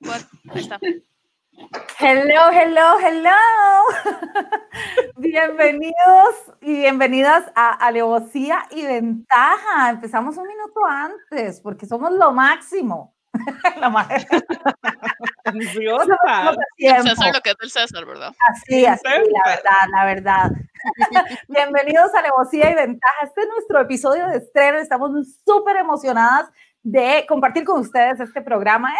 Ahí está. Hello, hello, hello. Bienvenidos y bienvenidas a Alevosía y Ventaja. Empezamos un minuto antes porque somos lo máximo. lo más... César lo que es del César, ¿verdad? Así, así, la verdad, la verdad. Bienvenidos a Alevosía y Ventaja. Este es nuestro episodio de estreno. Estamos súper emocionadas de compartir con ustedes este programa.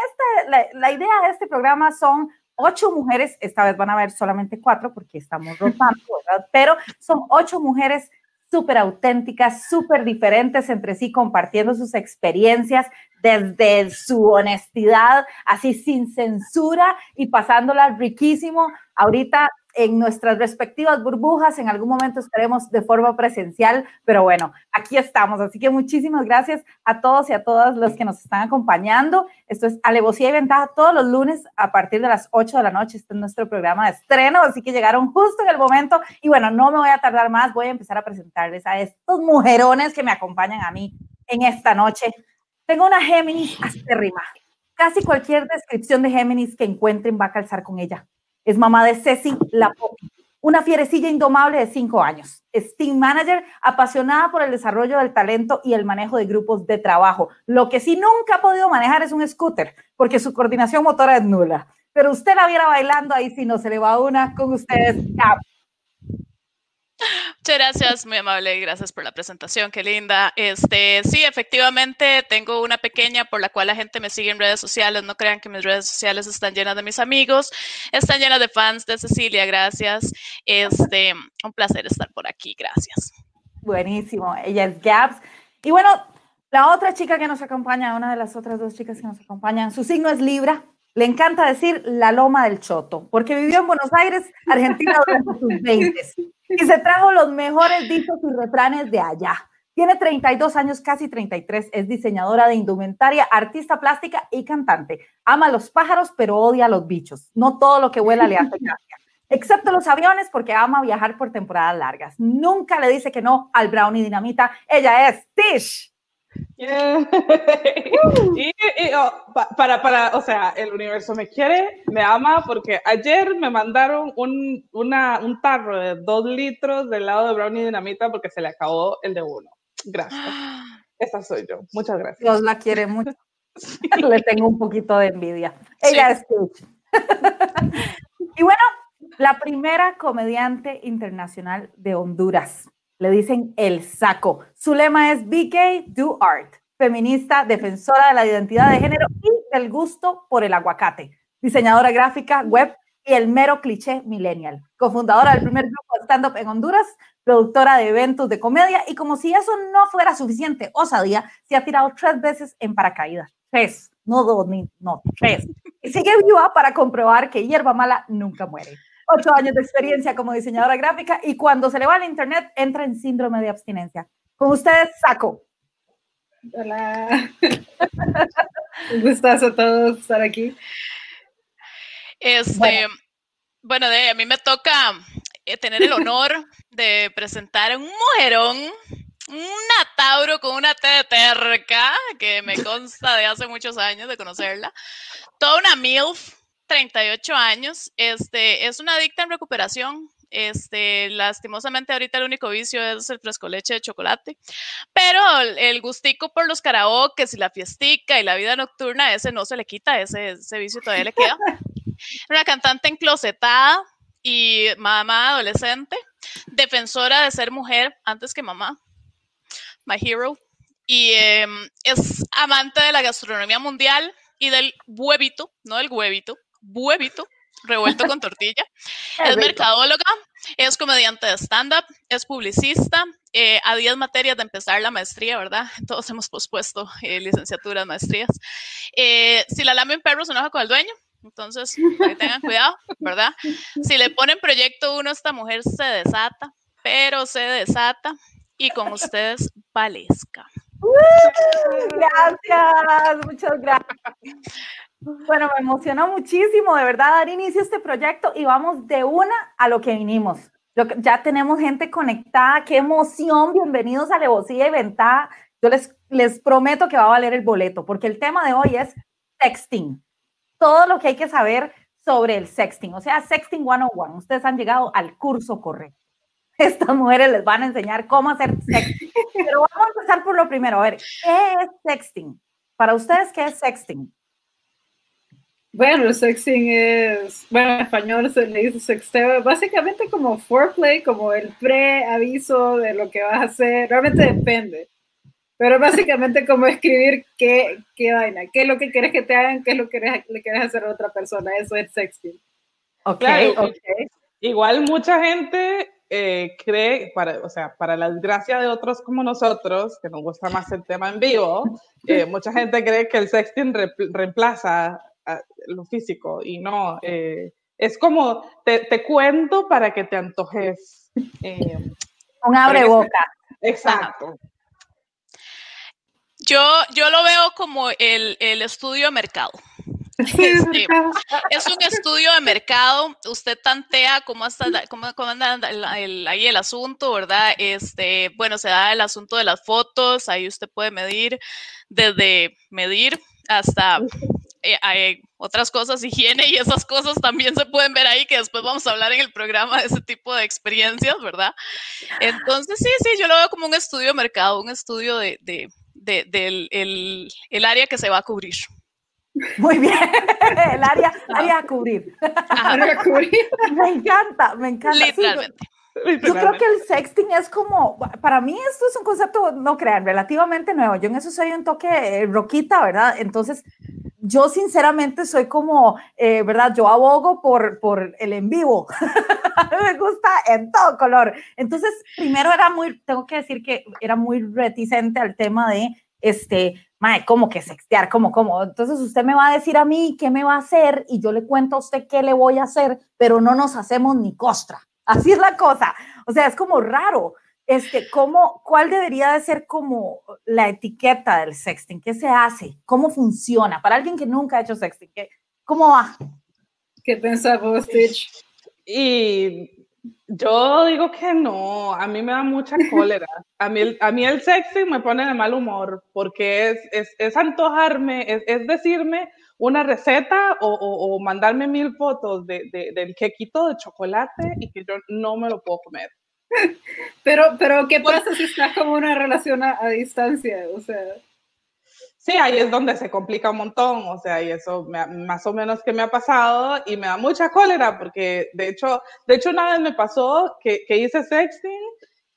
La, la, idea de este programa son ocho mujeres, esta vez van a ver solamente cuatro porque estamos rotando, ¿verdad? Pero son ocho mujeres súper auténticas, súper diferentes entre sí, compartiendo sus experiencias desde su honestidad, así sin censura y pasándola riquísimo. Ahorita en nuestras respectivas burbujas. En algún momento estaremos de forma presencial, pero bueno, aquí estamos. Así que muchísimas gracias a todos y a todas los que nos están acompañando. Esto es Alevosía y Ventaja todos los lunes a partir de las 8 de la noche. Este es nuestro programa de estreno, así que llegaron justo en el momento. Y bueno, no me voy a tardar más, voy a empezar a presentarles a estos mujerones que me acompañan a mí en esta noche. Tengo una Géminis acérrima. Casi cualquier descripción de Géminis que encuentren va a calzar con ella. Es mamá de Ceci La una fierecilla indomable de cinco años. Es team manager, apasionada por el desarrollo del talento y el manejo de grupos de trabajo. Lo que sí nunca ha podido manejar es un scooter, porque su coordinación motora es nula. Pero usted la viera bailando ahí, si no se le va una con ustedes. Muchas gracias, muy amable, gracias por la presentación, qué linda. Este, sí, efectivamente, tengo una pequeña por la cual la gente me sigue en redes sociales. No crean que mis redes sociales están llenas de mis amigos, están llenas de fans de Cecilia, gracias. Este, un placer estar por aquí, gracias. Buenísimo, ella es Gabs. Y bueno, la otra chica que nos acompaña, una de las otras dos chicas que nos acompañan, su signo es Libra. Le encanta decir la loma del choto, porque vivió en Buenos Aires, Argentina, durante sus 20 y se trajo los mejores dichos y refranes de allá. Tiene 32 años, casi 33, es diseñadora de indumentaria, artista plástica y cantante. Ama los pájaros, pero odia a los bichos. No todo lo que vuela le hace gracia. Excepto los aviones, porque ama viajar por temporadas largas. Nunca le dice que no al Brownie Dinamita. Ella es Tish. y, oh, para, para, o sea, el universo me quiere, me ama, porque ayer me mandaron un, una, un tarro de dos litros del lado de brownie dinamita porque se le acabó el de uno. Gracias. Esa soy yo. Muchas gracias. Dios la quiere mucho. le tengo un poquito de envidia. Ella es y bueno, la primera comediante internacional de Honduras le dicen el saco. Su lema es BK Do Art, feminista, defensora de la identidad de género y el gusto por el aguacate, diseñadora gráfica, web y el mero cliché millennial, cofundadora del primer grupo de stand-up en Honduras, productora de eventos de comedia y como si eso no fuera suficiente, osadía, se ha tirado tres veces en paracaídas. Tres, no dos, ni, no, tres. Y sigue viva para comprobar que hierba mala nunca muere ocho años de experiencia como diseñadora gráfica y cuando se le va al internet entra en síndrome de abstinencia. Con ustedes, Saco. Hola. Un gustazo a todos estar aquí. Este, bueno, de, a mí me toca eh, tener el honor de presentar un mujerón, una Tauro con una T de terca, que me consta de hace muchos años de conocerla, toda una MILF, 38 años, este, es una adicta en recuperación. Este, lastimosamente ahorita el único vicio es el fresco leche de chocolate, pero el, gustico por los karaoke y la fiestica y la vida nocturna, ese no se le quita, ese, ese vicio todavía le queda. Una cantante enclosetada y mamá adolescente, defensora de ser mujer antes que mamá, my hero, y em, es amante de la gastronomía mundial y del huevito, no del huevito, huevito revuelto con tortilla. es mercadóloga, es comediante de stand-up, es publicista, eh, a 10 materias de empezar la maestría, ¿verdad? Todos hemos pospuesto eh, licenciaturas, maestrías. Eh, si la lame un perro, se enoja con el dueño. Entonces, tengan cuidado, ¿verdad? Si le ponen proyecto uno, esta mujer se desata, pero se desata y con ustedes, Valesca. Gracias, muchas gracias. Bueno, me emocionó muchísimo, de verdad, dar inicio a este proyecto y vamos de una a lo que vinimos. Ya tenemos gente conectada, qué emoción, bienvenidos a Levosía y Ventaja. Yo les, les prometo que va a valer el boleto, porque el tema de hoy es texting. todo lo que hay que saber sobre el sexting, o sea, sexting 101. Ustedes han llegado al curso correcto. Estas mujeres les van a enseñar cómo hacer sexting. Pero vamos a empezar por lo primero. A ver, ¿qué es sexting? Para ustedes, ¿qué es sexting? Bueno, el sexting es, bueno, en español se le dice sexteo, básicamente como foreplay, como el preaviso de lo que vas a hacer, realmente depende, pero básicamente como escribir qué, qué vaina, qué es lo que quieres que te hagan, qué es lo que le quieres hacer a otra persona, eso es sexting. Ok, Claro, Igual mucha gente eh, cree, para, o sea, para la desgracia de otros como nosotros, que nos gusta más el tema en vivo, eh, mucha gente cree que el sexting re- reemplaza a lo físico y no. eh, es como, te, te cuento para que te antojes. eh, Un abre boca. exacto. Yo, yo lo veo como el, el estudio de mercado. Sí, Este, es un estudio de mercado. Usted tantea cómo, está, cómo, cómo anda el- el- ahí el asunto, ¿verdad? Este, bueno, se da el asunto de las fotos. Ahí usted puede medir desde medir hasta eh, hay otras cosas, higiene y esas cosas también se pueden ver ahí, que después vamos a hablar en el programa de ese tipo de experiencias, ¿verdad? Entonces, sí, sí, yo lo veo como un estudio de mercado, un estudio de, de- de- del el, el área que se va a cubrir. Muy bien. El área, área a cubrir. Ajá, Para cubrir. Me encanta, me encanta. Sí, yo- literalmente. Yo creo que el sexting es como, para mí esto es un concepto, no crean, relativamente nuevo. Yo en eso soy un toque eh, roquita, ¿verdad? Entonces, yo sinceramente soy como, eh, ¿verdad? Yo abogo por, por el en vivo. Me gusta en todo color. Entonces, primero era muy, tengo que decir que era muy reticente al tema de, este, mae, ¿cómo que sextear? ¿Cómo, cómo? Entonces usted me va a decir a mí qué me va a hacer y yo le cuento a usted qué le voy a hacer, pero no nos hacemos ni costra. Así es la cosa. O sea, es como raro. Este, ¿cómo, ¿Cuál debería de ser como la etiqueta del sexting? ¿Qué se hace? ¿Cómo funciona? Para alguien que nunca ha hecho sexting, ¿qué, ¿cómo va? ¿Qué pensás vos, Stitch? Y yo digo que no, a mí me da mucha cólera. A mí, el- a mí el sexting me pone de mal humor porque es, es, es antojarme, es, es decirme una receta o, o- o mandarme mil fotos de, de- del quequito de chocolate y que yo no me lo puedo comer. Pero, pero, ¿qué pasa si estás como una relación a, a distancia? O sea, Sí, ahí es donde se complica un montón, o sea, y eso me más o menos que me ha pasado y me da mucha cólera porque de hecho, de hecho una vez me pasó que, que hice sexting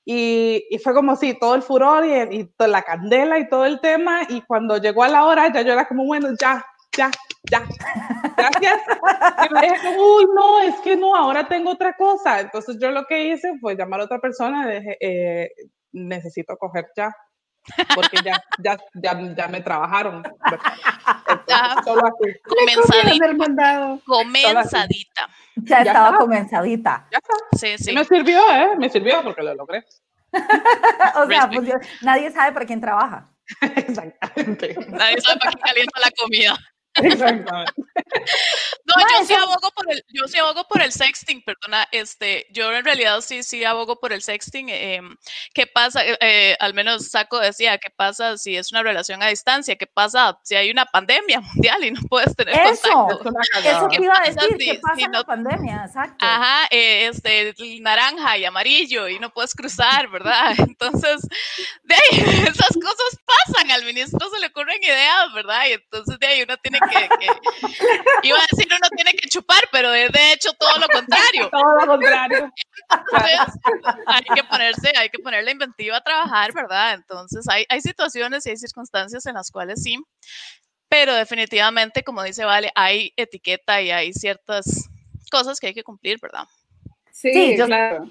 y, y fue como si todo el furor y, y toda la candela y todo el tema y cuando llegó a la hora ya yo era como, bueno, ya, ya, ya, gracias. Y me dije, uy, no, es que no, ahora tengo otra cosa. Entonces yo lo que hice fue llamar a otra persona y dije, eh, necesito coger ya porque ya, ya, ya, ya me trabajaron. ¿verdad? Entonces, Ya. solo así. Comenzadita. Comenzadita. Ya, estaba está. comenzadita. Ya está. Sí, sí. Me sirvió, ¿eh? Me sirvió porque lo logré. o sea, pues yo- nadie sabe para quién trabaja. Exactamente. Nadie sabe para qué calienta la comida. Exactamente. No, Ma, yo sí abogo por el, yo sí abogo por el sexting, perdona, este, yo en realidad sí, sí abogo por el sexting. em, ¿Qué pasa? Eh, eh, al menos Saco decía, ¿qué pasa si es una relación a distancia? ¿Qué pasa si hay una pandemia mundial y no puedes tener Eso. contacto? Eso te iba a decir, si- ¿qué pasa si en la no- pandemia? Exacto. Ajá, eh, este, naranja y amarillo y no puedes cruzar, ¿verdad? Entonces, de ahí, esas cosas pasan, al ministro se le ocurren ideas, ¿verdad? Y entonces de ahí uno tiene que, que- iba a decir uno tiene que chupar, pero es de hecho todo lo contrario. Todo lo contrario. Entonces, hay que ponerse, hay que poner la inventiva a trabajar, ¿verdad? Entonces, hay, hay situaciones y hay circunstancias en las cuales sí, pero definitivamente, como dice Vale, hay etiqueta y hay ciertas cosas que hay que cumplir, ¿verdad? Sí, Sí, yo- claro.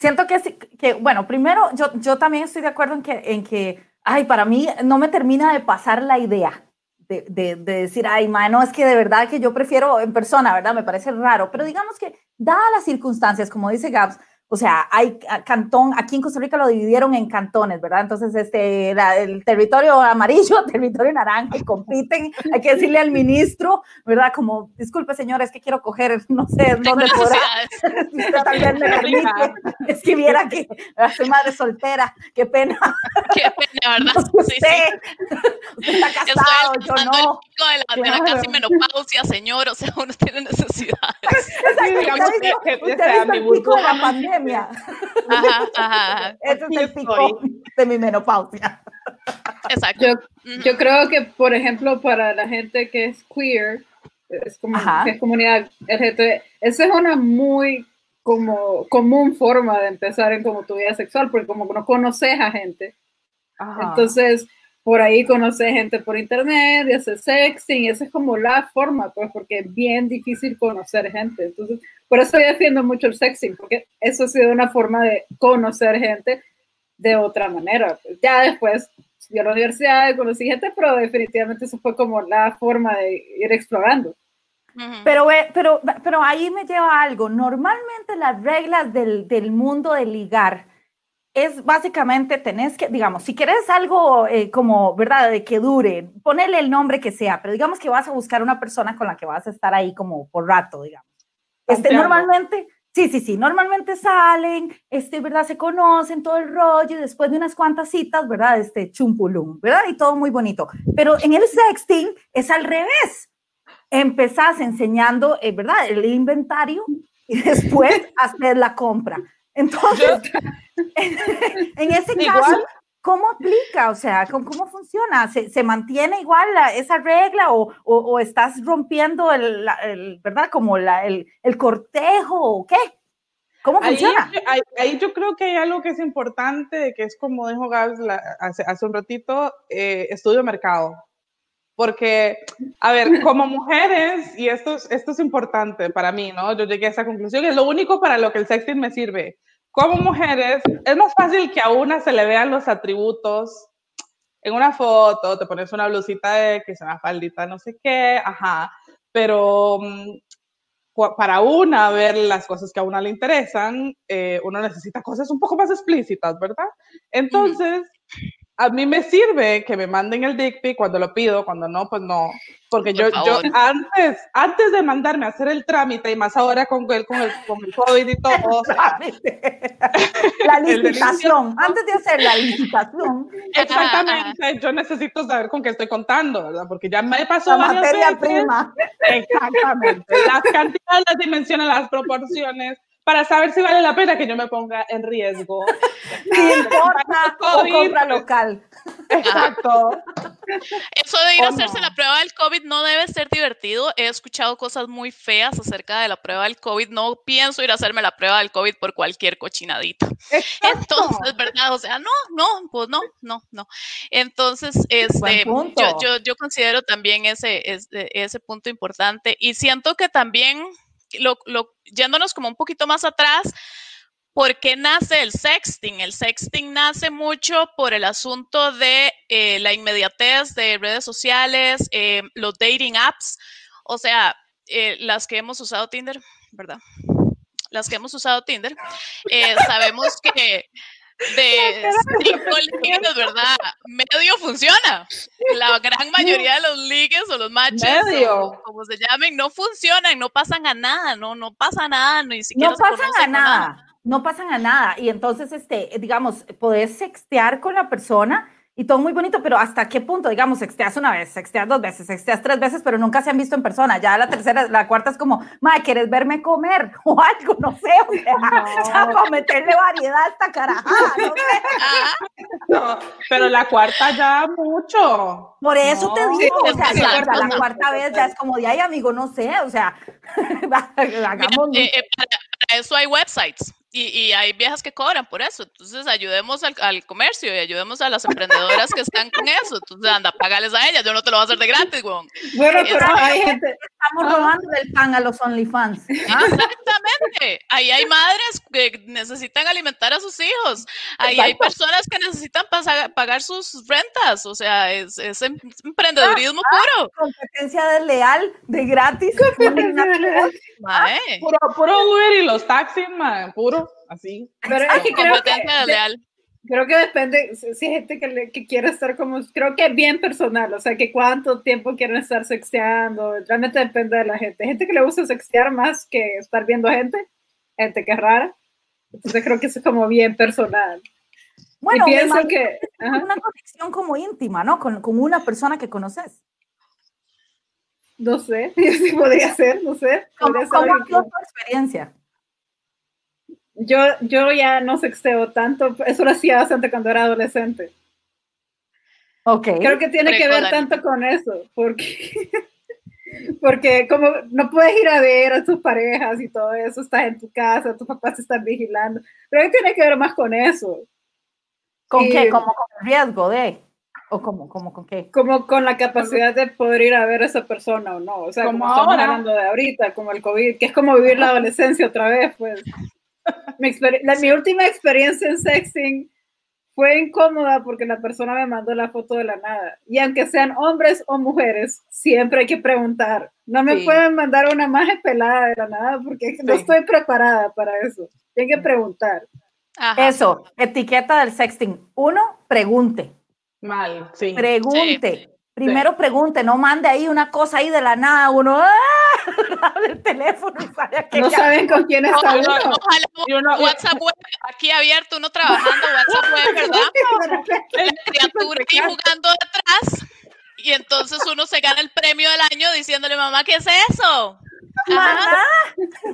Siento que, sí- que bueno, primero, yo, yo también estoy de acuerdo en que, en que, ay, para mí no me termina de pasar la idea de, de, de decir, ay, ma, no, es que de verdad que yo prefiero en persona, ¿verdad? Me parece raro, pero digamos que, dadas las circunstancias, como dice Gabs, o sea, hay a- cantón, aquí en Costa Rica lo dividieron en cantones, ¿verdad? Entonces, este, la- el territorio amarillo, territorio naranja, y compiten, hay que decirle al ministro, ¿verdad? Como, disculpe señora, es que quiero coger, no sé, dónde podrá. Si usted vez me permite, es que viera que soy madre soltera, qué pena. Qué pena, ¿verdad? No sé usted, usted está casado, yo no. El de la, de la casi menopausia, señor, o sea, uno tiene necesidades. Exacto, digamos usted que- ha visto- que- usted pandemia. Ajá, ajá. Ese es el pico de mi menopausia. Exacto. Yo, yo creo que, por ejemplo, para la gente que es queer, es como que es comunidad LGBT, esa es una muy como común forma de empezar en como tu vida sexual, porque como no conoces a gente, Ajá. entonces por ahí conoces gente por internet y haces sexting, y esa es como la forma, pues, porque es bien difícil conocer gente. Entonces, por eso yo defiendo mucho el sexting, porque eso ha sido una forma de conocer gente de otra manera. Pues, ya después fui a la universidad, conocí gente, pero definitivamente eso fue como la forma de ir explorando. Pero, ve- pero, pero ahí me lleva algo. Normalmente las reglas del, del mundo de ligar es básicamente, tenés que, digamos, si quieres algo eh, como, ¿verdad? De que dure, ponele el nombre que sea, pero digamos que vas a buscar una persona con la que vas a estar ahí como por rato, digamos. Este, normalmente, sí, sí, sí, normalmente salen, este, ¿verdad? Se conocen todo el rollo y después de unas cuantas citas, ¿verdad? Este, chumpulum, ¿verdad? Y todo muy bonito. Pero en el sexting es al revés. Empezás enseñando, eh, ¿verdad? El inventario y después hacer la compra. Entonces, en ese caso, Igual. ¿cómo aplica? O sea, ¿cómo, cómo funciona? ¿Se, se mantiene igual la- esa regla o, o, o estás rompiendo el, la- el, ¿verdad? Como la, el, el cortejo o qué? ¿Cómo Ahí, funciona? ahí, ahí yo creo que hay algo que es importante, que es como dijo Gabs hace, hace un ratito, eh, estudio mercado. Porque, a ver, como mujeres, y esto es, esto es importante para mí, ¿no? Yo llegué a esa conclusión, es lo único para lo que el sexting me sirve. Como mujeres, es más fácil que a una se le vean los atributos en una foto, te pones una blusita de que es una faldita, no sé qué, ajá, pero mm, para una ver las cosas que a una le interesan, eh, uno necesita cosas un poco más explícitas, ¿verdad? Entonces, a mí me sirve que me manden el dick pic cuando lo pido, cuando no, pues no. Porque Por yo, antes, antes de mandarme a hacer el trámite, y más ahora con el, con el, con el COVID y todo, La licitación, antes de hacer la licitación, exactamente, yo necesito saber con qué estoy contando, ¿verdad? Porque ya me pasó la varias materia veces. prima. Exactamente. Las cantidades, las dimensiones, las proporciones, para saber si vale la pena que yo me ponga en riesgo. Si importa o compra local. Exacto. Eso de ir a ¿O hacerse no? la prueba del COVID no debe ser divertido. He escuchado cosas muy feas acerca de la prueba del COVID. No pienso ir a hacerme la prueba del COVID por cualquier cochinadita. Entonces, ¿verdad? O sea, no, no, pues no, no, no. Entonces, este, yo, yo, yo considero también ese, ese, ese punto importante y siento que también, lo, yéndonos como un poquito más atrás, ¿por qué nace el sexting? El sexting nace mucho por el asunto de eh, la inmediatez de redes sociales, eh, los dating apps, o sea, eh, las que hemos usado Tinder, ¿verdad? Las que hemos usado Tinder, sabemos que de cinco ligues, ¿verdad? Medio funciona. La gran mayoría de los ligues o los matches, o como se llamen, no funcionan, no pasan a nada, no, no pasa nada, ni siquiera No se pasan a no nada, no pasan a nada. Y entonces, este, digamos, podés sextear con la persona y todo muy bonito, pero ¿hasta qué punto? Digamos, sexteas una vez, sexteas dos veces, sexteas tres veces, pero nunca se han visto en persona. Ya la tercera, la cuarta es como, ma, ¿quieres verme comer? O algo, no sé, o sea, ya para meterle variedad a esta carajada, no sé. No, pero la cuarta ya mucho. Por eso te digo, o sea, sí, ya- ya la cuarta vez ya es como de, ay, amigo, no sé, o sea, hagamos... Eh, eh, para eso hay websites y, y hay viejas que cobran por eso. Entonces ayudemos al, al comercio y ayudemos a las emprendedoras que están con eso. Entonces anda, pagales a ellas. Yo no te lo voy a hacer de gratis, weón. Bueno, Eh, pero hay gente, Estamos robando el pan a los OnlyFans. ¿ah? Exactamente. Ahí hay madres que necesitan alimentar a sus hijos. Ahí hay personas que necesitan pagar sus rentas. O sea, es, es em- emprendedurismo puro. Competencia desleal, de gratis. Mae. Puro, puro Uber y los taxis, man, puro, así. pero es que creo que leal. Creo que depende, si hay gente que, le, que, quiere estar como, creo que es bien personal, o sea, que cuánto tiempo quieren estar sexteando, realmente depende de la gente. Hay gente que le gusta sextear más que estar viendo gente, gente que es rara, entonces creo que eso es como bien personal. Bueno, y pienso que... Una conexión como íntima, ¿no? Con, con una persona que conoces. No sé, si podría ser, no sé. ¿Cómo, ¿cómo ha tu experiencia? Yo, yo ya no sexteo tanto, eso lo hacía bastante cuando era adolescente. Ok. Creo que tiene que ver tanto con eso, porque, porque como no puedes ir a ver a tus parejas y todo eso, estás en tu casa, tus papás te están vigilando, creo que tiene que ver más con eso. ¿Con qué? Como con el riesgo de... ¿O como, como con qué? Como con la capacidad de poder ir a ver a esa persona o no. O sea, como, estamos hablando de ahorita, como el COVID, que es como vivir la adolescencia otra vez, pues. Mi, la, mi última experiencia en sexting fue incómoda porque la persona me mandó la foto de la nada. Y aunque sean hombres o mujeres, siempre hay que preguntar. No me pueden mandar una imagen pelada de la nada porque no estoy preparada para eso. Tienen que preguntar. Eso, etiqueta del sexting. Uno, pregunte. Mal, sí. Pregunte. Primero pregunte, no mande ahí una cosa ahí de la nada, uno ¡ah! Abre el teléfono y sale No saben con quién está uno. Ojalá WhatsApp web aquí abierto, uno trabajando, WhatsApp web, ¿verdad? La criatura ahí jugando atrás y entonces uno se gana el premio del año diciéndole, mamá, ¿qué es eso?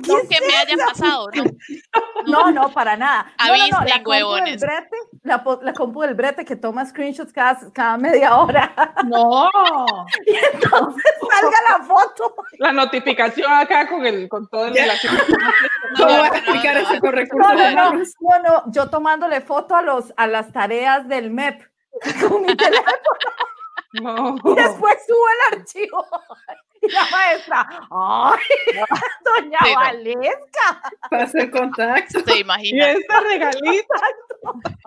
No que me haya pasado, ¿no? No, no, para nada. Avisten, no, no, la huevones. Brete, la, la, compu del brete que toma screenshots cada, cada media hora. No. y entonces salga la foto. La notificación acá con, el, con todo el... ¿Cómo voy a explicar eso con recursos no, no, no, no, yo tomándole foto a, los, a las tareas del MEP con mi teléfono. No. Y después subo el archivo. Y la maestra, ¡ay! Doña sí, Valesca. Pasa el contacto. Se imagina. Y esta regalita.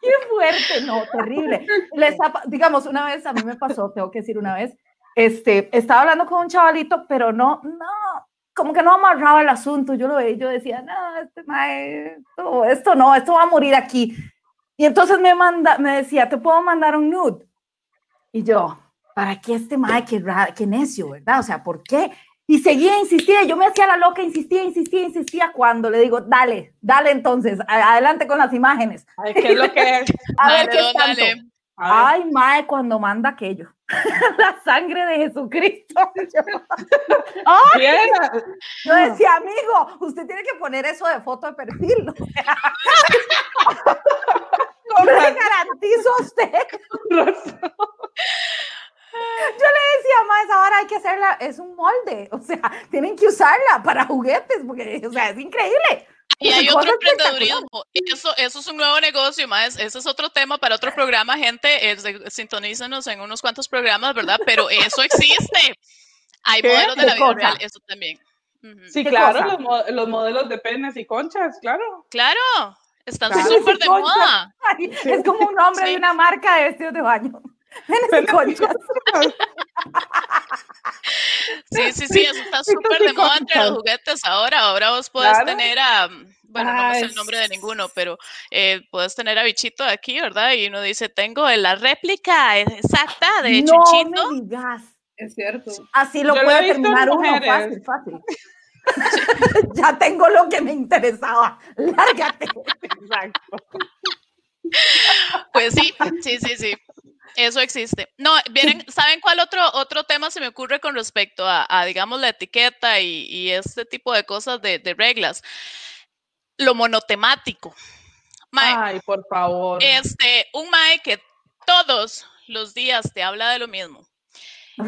Qué fuerte, no, terrible. Les digamos, una vez a mí me pasó, tengo que decir una vez, este, estaba hablando con un chavalito, pero no, no, como que no amarraba el asunto. Yo lo veía y yo decía, no, este maestro, esto no, esto va a morir aquí. Y entonces me, manda, me decía, ¿te puedo mandar un nude? Y yo, ¿para qué este mae? Qué, qué necio, ¿verdad? O sea, ¿por qué? Y seguía, insistía, yo me hacía la loca, insistía, insistía, insistía, cuando le digo, dale, dale entonces, adelante con las imágenes. Ay, ¿qué es lo que es? A ver, ¿qué es tanto? Ay, mae, cuando manda aquello. la sangre de Jesucristo. Ay, yo decía, amigo, usted tiene que poner eso de foto de perfil. ¿No? ¿Cómo le garantizo a usted? Yo le decía, más ahora hay que hacerla, es un molde, o sea, tienen que usarla para juguetes, porque, o sea, es increíble. Y hay otro emprendedurismo. Eso, eso es un nuevo negocio, más. Ese es otro tema para otro programa, gente. Es de, sintonícenos en unos cuantos programas, ¿verdad? Pero eso existe. Hay modelos de la vida real, eso también. Sí, claro, los, los, modelos de penes y conchas, claro. Claro, están súper de moda. Es como un nombre de una marca de vestidos de baño. Sí, sí, sí, eso está súper de moda entre los juguetes ahora. Ahora vos podés tener a, bueno, no sé el nombre de ninguno, pero eh, puedes tener a Bichito aquí, ¿verdad? Y uno dice, tengo la réplica exacta de no Chuchito. Me digas. Es cierto. Así lo puede terminar uno fácil, fácil. ya tengo lo que me interesaba. Lárgate. Exacto. Pues sí, sí, sí, sí. Eso existe. No, vienen, ¿saben cuál otro, otro tema se me ocurre con respecto a, digamos, la etiqueta y, este tipo de cosas de, reglas? Lo monotemático. Ay, por favor. Este, un Mae que todos los días te habla de lo mismo.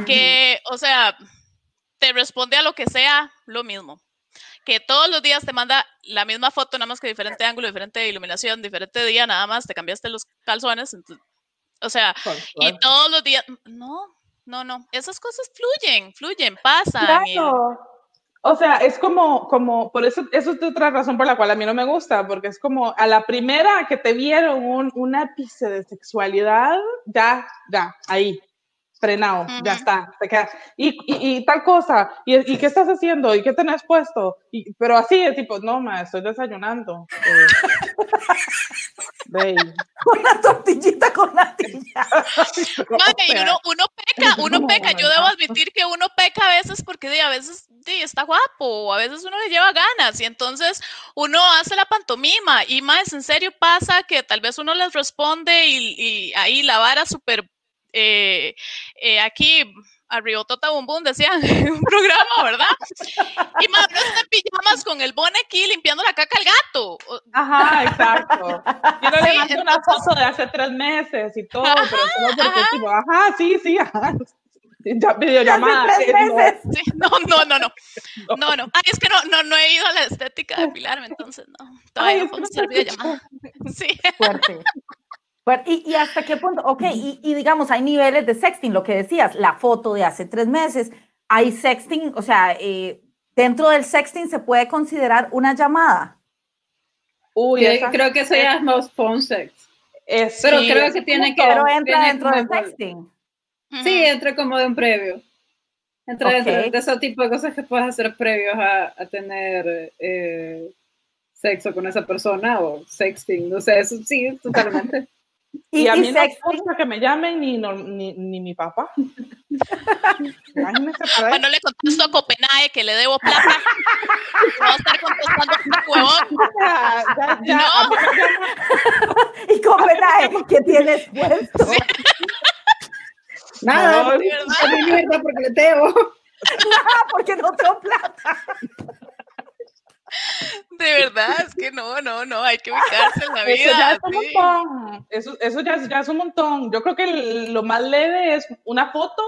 Que, o sea, te responde a lo que sea lo mismo. Que todos los días te manda la misma foto, nada más que diferente ángulo, diferente iluminación, diferente día, nada más, te cambiaste los calzones. O sea, y todos los días, no, no, no, esas cosas fluyen, fluyen, pasan. Claro. O sea, es como, como, por eso, eso es otra razón por la cual a mí no me gusta, porque es como a la primera que te vieron un, un ápice de sexualidad, ya, ya, ahí, frenado, ya Ujú. está, te quedas, y, y, y tal cosa, y, y qué estás haciendo, y qué tenés puesto, y, pero así de tipo, no, ma, estoy desayunando. Eh, Una tortillita con natilla. Madre, y uno, uno peca, uno No, peca. Yo debo admitir que uno peca a veces porque a veces está guapo, a veces uno le lleva ganas y entonces uno hace la pantomima y más en serio pasa que tal vez uno les responde y, y ahí la vara súper eh, eh, aquí arribotota bum bum decían un programa, ¿verdad? Y más uno está en pijamas con el bone aquí limpiando la caca al gato. Ajá, exacto. Yo no le Sí, mando una foto de hace tres meses y todo, pero solo porque es tipo, ajá, sí, sí, ajá. Ya, videollamada. Hace tres digo, meses. Sí, no, no, no, no. No, no. Ay, es que no, no, no he ido a la estética de depilarme, entonces no. Ay, Todavía es no no hacer videollamada. Sí. Fuerte. Fuerte. ¿Y, y hasta qué punto? Ok, y, y digamos, hay niveles de sexting, lo que decías, la foto de hace tres meses, hay sexting, o sea, eh, dentro del sexting se puede considerar una llamada. Uy, Yo esa- creo que eso ya es más phone sex. es- Pero sí, creo que tiene que-. Pero entra tiene dentro del sexting. Sí, entra como de un previo. Entra Ok. dentro de ese tipo de cosas que puedes hacer previos a, a tener eh, sexo con esa persona o sexting. No sé, eso sí, totalmente. Y, Y a y mí no sexting, gusta que me llamen ni, no- ni, ni mi papá. Imagínese para Cuando le contesto a Copenhague que le debo plata, va a estar contestando un huevón. Ya, ya, ya, No. a y Copenhague, ¿qué tienes puesto? Nada, No, no, mierda porque le debo. Ah, porque no tengo plata. De verdad, es que no, no, no, hay que ubicarse en la Eso ya vida. es un sí. montón. Eso, eso ya, es- ya es un montón. Yo creo que lo más leve es una foto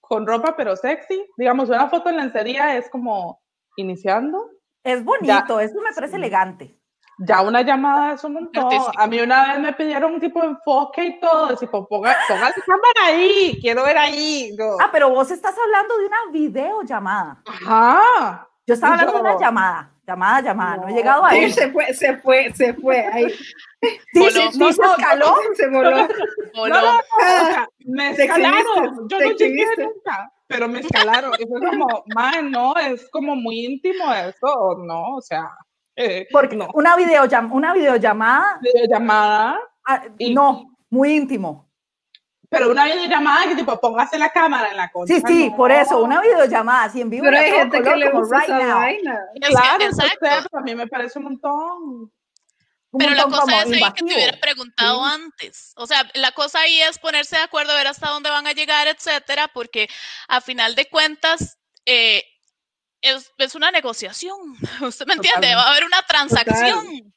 con ropa pero sexy. Digamos, una foto en lencería es como iniciando. Es bonito, eso me parece elegante. Ya una llamada es un montón. Artístico. A mí una vez me pidieron un tipo de enfoque y todo. Tipo, ponga, ponga la cámara ahí, quiero ver ahí. Yo, Ah, pero vos estás hablando de una videollamada. Ajá. Yo estaba hablando de una llamada, llamada, llamada, no, he llegado ahí. Se fue, se fue, se fue. Ahí Sí, Voló. sí, sí, No, se escaló. se voló. O No, sea, me escalaron. Yo no llegué nunca, pero me escalaron. Y fue como, man, no, es como muy íntimo eso, ¿no? O sea, eh, Porque no. una, videollam una videollamada, Videollamada, ah, Y- no, muy íntimo. Pero una videollamada que tipo, póngase la cámara en la cosa. Sí, sí, no. por eso, una videollamada, así en vivo. Pero hay gente que color, le como gusta right esa now. vaina. Es que- Claro, sé, exacto. a mí me parece un montón. Un Pero la cosa es ahí que te invasivo. hubiera preguntado Sí. antes. O sea, la cosa ahí es ponerse de acuerdo, ver hasta dónde van a llegar, etcétera, porque a final de cuentas eh, es, es una negociación. ¿Usted me entiende? Totalmente. Va a haber una transacción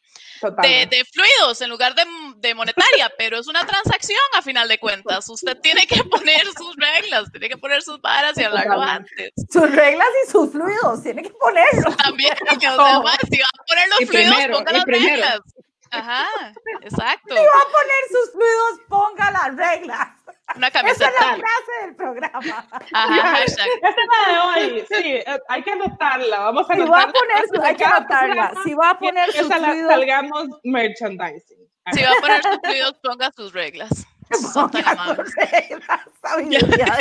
de, de fluidos en lugar de, de monetaria, pero es una transacción a final de cuentas. Usted tiene que poner sus reglas, tiene que poner sus varas y hablarlo antes. Sus reglas y sus fluidos, tiene que ponerlo. También, o sea, ma, si va a poner los Y fluidos, primero, ponga las primero. reglas. Ajá, exacto. Va a poner sus fluidos, ponga las reglas. Una Esa es camiseta. la frase del programa. Ajá, hashtag. Esa es la de hoy, sí, eh, hay que anotarla, vamos a Si va a anotarla. poner, su- hay que anotarla. Si va a poner sus fluidos, salgamos merchandising. Si va a poner sus fluidos, ponga sus reglas. Son tan ponga amables. sus reglas. Sabiduría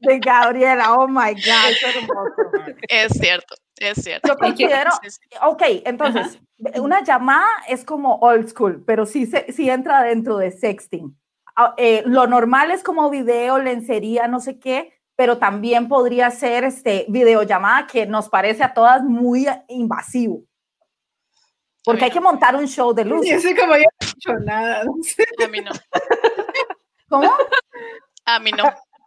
de, Gabriela, oh my God. Eso es hermoso. Es cierto, es cierto. Yo considero, ok, entonces, una llamada es como old school, pero sí, se, sí entra dentro de sexting. Eh, lo normal es como video, lencería, no sé qué, pero también podría ser este videollamada que nos parece a todas muy invasivo. Porque hay que montar un show de luz. Y así como yo no he hecho nada. no sé. A mí no. ¿Cómo? A mí no.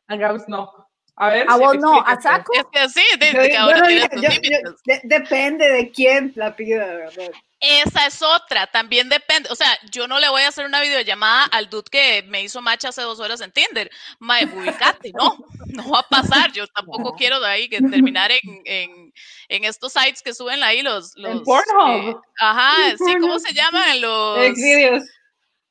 A Gabs no. A ver, A sí, vos no, a saco. Es que sí, de, Yo- de que ahora yo- yo- yo- de- depende de quién la pida, ¿verdad? Esa es otra, también depende. O sea, yo no le voy a hacer una videollamada al dude que me hizo match hace dos horas en Tinder. Mae, ubicate, no, no va a pasar. Yo tampoco quiero de ahí que terminar en, en, en estos sites que suben ahí los. los En Pornhub. eh, ajá, En sí, ¿cómo se llaman? Los. Xvideos.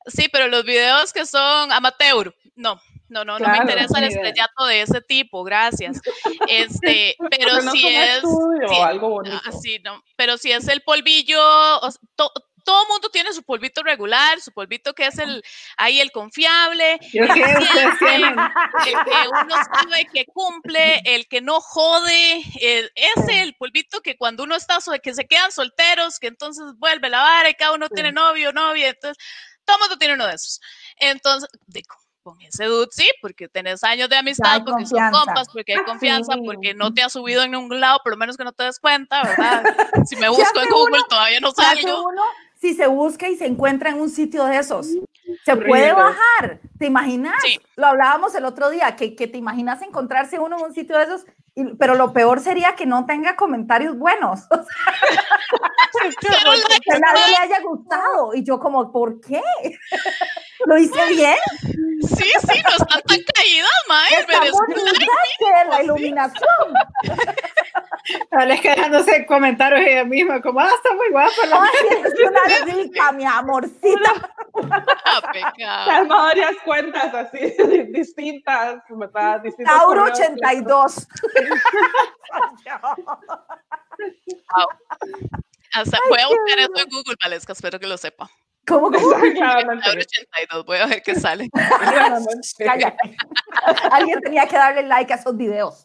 Sí, pero los videos que son amateur, no, no, no, no me Claro, interesa el estrellato de ese tipo, gracias. Este, pero Pero no si es, estudio, sí, algo bonito. ah, sí, no, pero si es el polvillo, o s- to- todo mundo tiene su polvito regular, su polvito que es el ahí el confiable, Yo el, que tienen. el que uno sabe que cumple, el que no jode, el- ese el polvito que cuando uno está que se quedan solteros, que entonces vuelve la vara y cada uno tiene novio, novia, entonces todo el mundo tiene uno de esos. Entonces, de- con ese dude sí, porque tenés años de amistad, porque confianza. son compas, porque hay Ah, confianza, sí. porque no te has subido en ningún lado, por lo menos que no te des cuenta, ¿verdad? Si me busco en Google uno- todavía no salgo. uno si se busca y se encuentra en un sitio de esos. Se puede bajar, ¿te imaginas? Sí. Lo hablábamos el otro día, que, que te imaginas encontrarse uno en un sitio de esos, y- pero lo peor sería que no tenga comentarios buenos, o sea, que a nadie le haya gustado. Y yo como, ¿por qué? ¿Lo hice bien? Sí, sí, no están tan caídas, mae. Está bonita que la iluminación. Aleska dejándose comentarios ella misma, como, ah, está muy guapa la Ay, es una rica, mi amorcita. Ah. Calma varias cuentas así, distintas, ¿verdad? Distintos Tauro correos 82. Hasta voy a buscar eso en Google, Valesca, espero que lo sepa. ¿Cómo? Claramente. Ahora 82, voy a ver qué sale. Cállate. Alguien tenía que darle like a esos videos.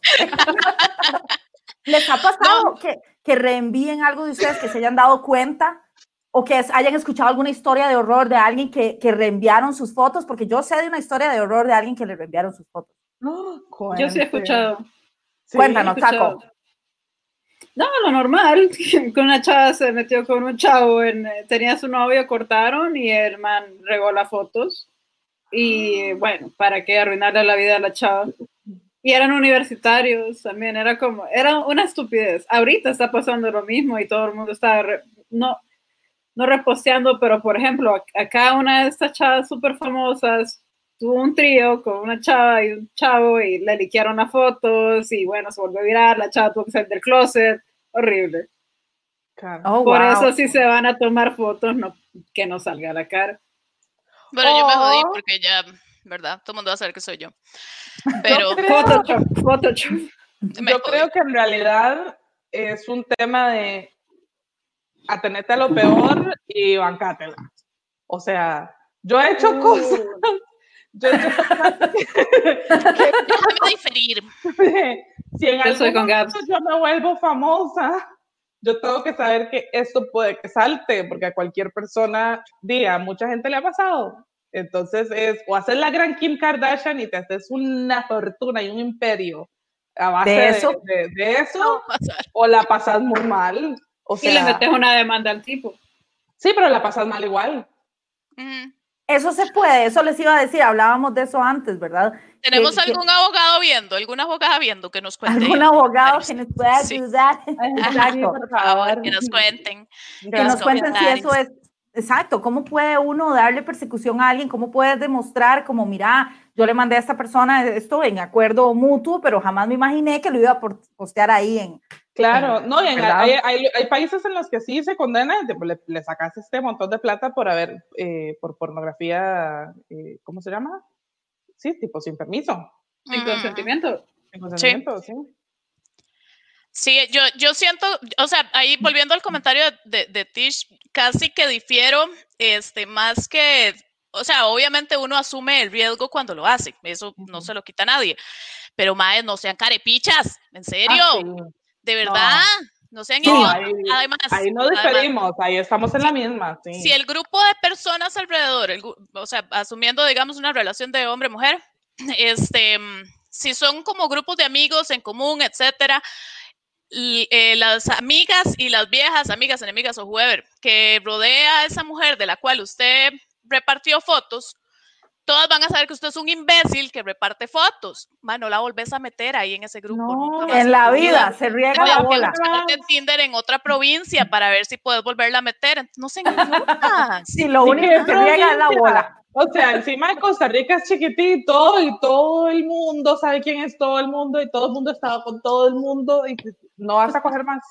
¿Les ha pasado que, que reenvíen algo de ustedes que se hayan dado cuenta o que hayan escuchado alguna historia de horror de alguien que, que reenviaron sus fotos? Porque yo sé de una historia de horror de alguien que le reenviaron sus fotos. Yo sí he escuchado. Sí. Cuéntanos, he escuchado. Taco. No, lo normal, que una chava se metió con un chavo, en, eh, tenía su novio, cortaron y el man regó las fotos. Y bueno, ¿para qué arruinarle la vida a la chava? Y eran universitarios también, era como, era una estupidez. Ahorita está pasando lo mismo y todo el mundo está, re- no, no reposteando, pero por ejemplo, ac- acá una de estas chavas súper famosas tuvo un trío con una chava y un chavo y le liquearon las fotos y bueno, se volvió viral, la chava tuvo que salir del closet, horrible. Claro. Oh, Por wow. eso si se van a tomar fotos, no, que no salga a la cara. Bueno, yo me jodí Oh. porque ya, ¿verdad? Todo el mundo va a saber que soy yo. Pero creo- Photoshop, Photoshop. Yo jodí. creo que en realidad es un tema de atenerte a lo peor y bancátela. O sea, yo he hecho cosas. Yo he hecho cosas diferir. que- si en Yo soy algún con Gabs. momento yo me vuelvo famosa, yo tengo que saber que esto puede que salte, porque a cualquier persona, diga, mucha gente le ha pasado. Entonces es, o hacer la gran Kim Kardashian y te haces una fortuna y un imperio a base ¿De de eso? de- de eso No a pasar. o la pasas muy mal. O Y sea, le metes una demanda al tipo. sí, pero la pasas mal igual. Eso se puede, eso les iba a decir, hablábamos de eso antes, ¿verdad? ¿Tenemos que- algún abogado viendo, alguna abogada viendo que nos cuente? Algún abogado que nos pueda Sí. ayudar. Exacto. por favor, que nos cuenten. que nos cuenten si eso es exacto, cómo puede uno darle persecución a alguien, cómo puedes demostrar como, mira, yo le mandé a esta persona esto en acuerdo mutuo, pero jamás me imaginé que lo iba a postear ahí en... Claro, no, y en- hay, hay- hay países en los que sí se condena, te- le, le sacas este montón de plata por haber, eh, por pornografía, eh, ¿cómo se llama? Sí, tipo sin permiso, Sin consentimiento. sin consentimiento, sí. Sí, yo, yo siento, o sea, ahí volviendo al comentario de, de Tish, casi que difiero, este, más que, o sea, obviamente uno asume el riesgo cuando lo hace, eso no se lo quita a nadie, pero más no sean carepichas, en serio, Ah, sí. De verdad, no, sean Sí. Ahí, Además, ahí no además, diferimos, ahí estamos en la misma, sí. si el grupo de personas alrededor, el o sea, asumiendo, digamos, una relación de hombre-mujer, este, si son como grupos de amigos en común, etcétera, y, eh, las amigas y las viejas amigas, enemigas o whoever que rodea a esa mujer de la cual usted repartió fotos, todas van a saber que usted es un imbécil que reparte fotos. Man, no la volvés a meter ahí en ese grupo. No, nunca En la vida, se riega la bola. en Tinder en otra provincia para ver si puedes volverla a meter. No se idiotas. Sí, lo Sí, único que se riega es la bola. O sea, encima de Costa Rica es chiquitito y todo el mundo sabe quién es todo el mundo y todo el mundo estaba con todo el mundo y no vas a coger más.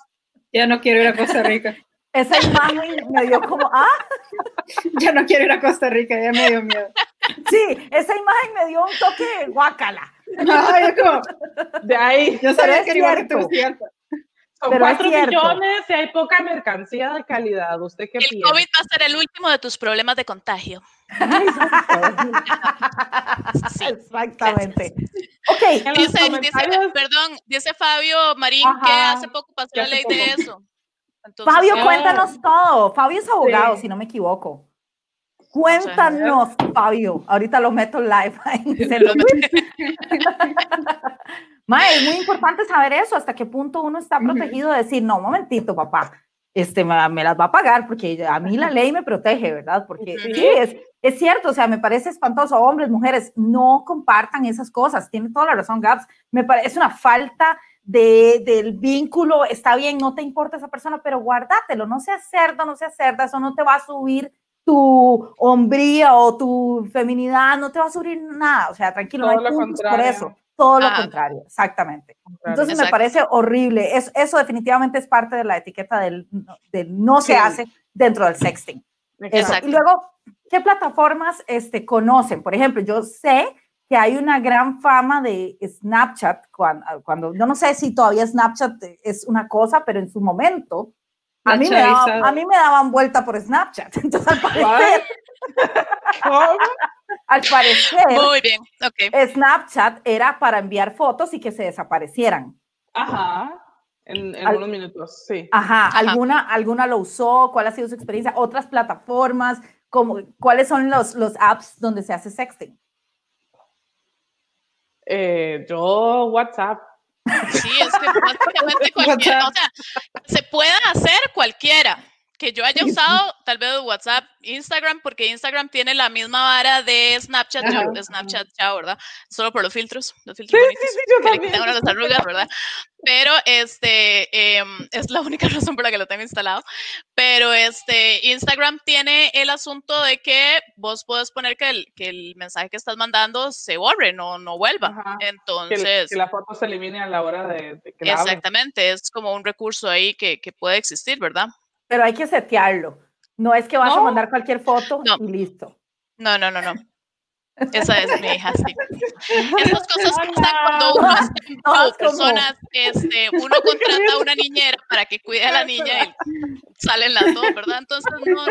Ya no quiero ir a Costa Rica. Esa imagen me dio como, ah, Ya no quiero ir a Costa Rica, ya me dio miedo. Sí, esa imagen me dio un toque de guácala. Ay, es como, De ahí, yo sabía que igual que cierto. Son Pero es 4 cierto. millones y hay poca mercancía de calidad. ¿Usted qué El piensa? COVID va a ser el último de tus problemas de contagio. Sí, Exactamente. Ok, En los Dice, dice, perdón, dice Fabio Marín que Ajá, hace poco pasó que la ley de poco. eso. Entonces, Fabio, ya- cuéntanos todo. Fabio es abogado, Sí. si no me equivoco. Cuéntanos, Fabio. Ahorita lo meto live. Mae, es muy importante saber eso, hasta qué punto uno está protegido de decir, no, momentito, papá, este, me, me las va a pagar porque a mí la ley me protege, ¿verdad? Porque sí, es, es cierto, o sea, me parece espantoso, hombres, mujeres, no compartan esas cosas, tiene toda la razón, Gabs, me parece una falta de, del vínculo, está bien, no te importa esa persona, pero guárdatelo, no seas cerdo, no seas cerda, eso no te va a subir tu hombría o tu feminidad, no te va a subir nada, o sea, tranquilo, Todo no hay lo puntos por contrario. eso, todo lo Ajá. contrario, exactamente. Entonces me Exacto. parece horrible. Es, eso definitivamente es parte de la etiqueta del, del no se Sí. hace dentro del sexting. Y luego, ¿qué plataformas este, conocen? Por ejemplo, yo sé que hay una gran fama de Snapchat, cuando, cuando yo no sé si todavía Snapchat es una cosa, pero en su momento, a mí, me daban, chavizada. a mí me daban vuelta por Snapchat. Entonces, al parecer, ¿Cómo? al parecer Muy bien, ok. Snapchat era para enviar fotos y que se desaparecieran. Ajá. En, en Al- unos minutos, sí. Ajá, Ajá. ¿alguna, ¿alguna lo usó? ¿Cuál ha sido su experiencia? ¿Otras plataformas? Como, ¿Cuáles son los, los apps donde se hace sexting? Eh, yo, WhatsApp. Sí, es que básicamente cualquiera, o sea, se puede hacer cualquiera. Que yo haya usado tal vez WhatsApp, Instagram, porque Instagram tiene la misma vara de Snapchat, Ajá. de Snapchat, ya, ¿verdad? Solo por los filtros, los filtros Sí, bonitos sí, sí, que le quitan a uno las arrugas, ¿verdad? Pero este em, es la única razón por la que lo tengo instalado. Pero este Instagram tiene el asunto de que vos puedes poner que el, que el mensaje que estás mandando se borre, no, no vuelva. Ajá. Que, Entonces, que la foto se elimine a la hora de, de que la exactamente, es como un recurso ahí que, que puede existir, ¿verdad? Pero hay que setearlo. No es que vas a mandar cualquier foto No. y listo. No, no, no, no. Esa es mi hija, sí. Esas cosas pasan cuando uno está personas, este, uno contrata a una niñera para que cuide a la niña y salen las dos, ¿verdad? Entonces no,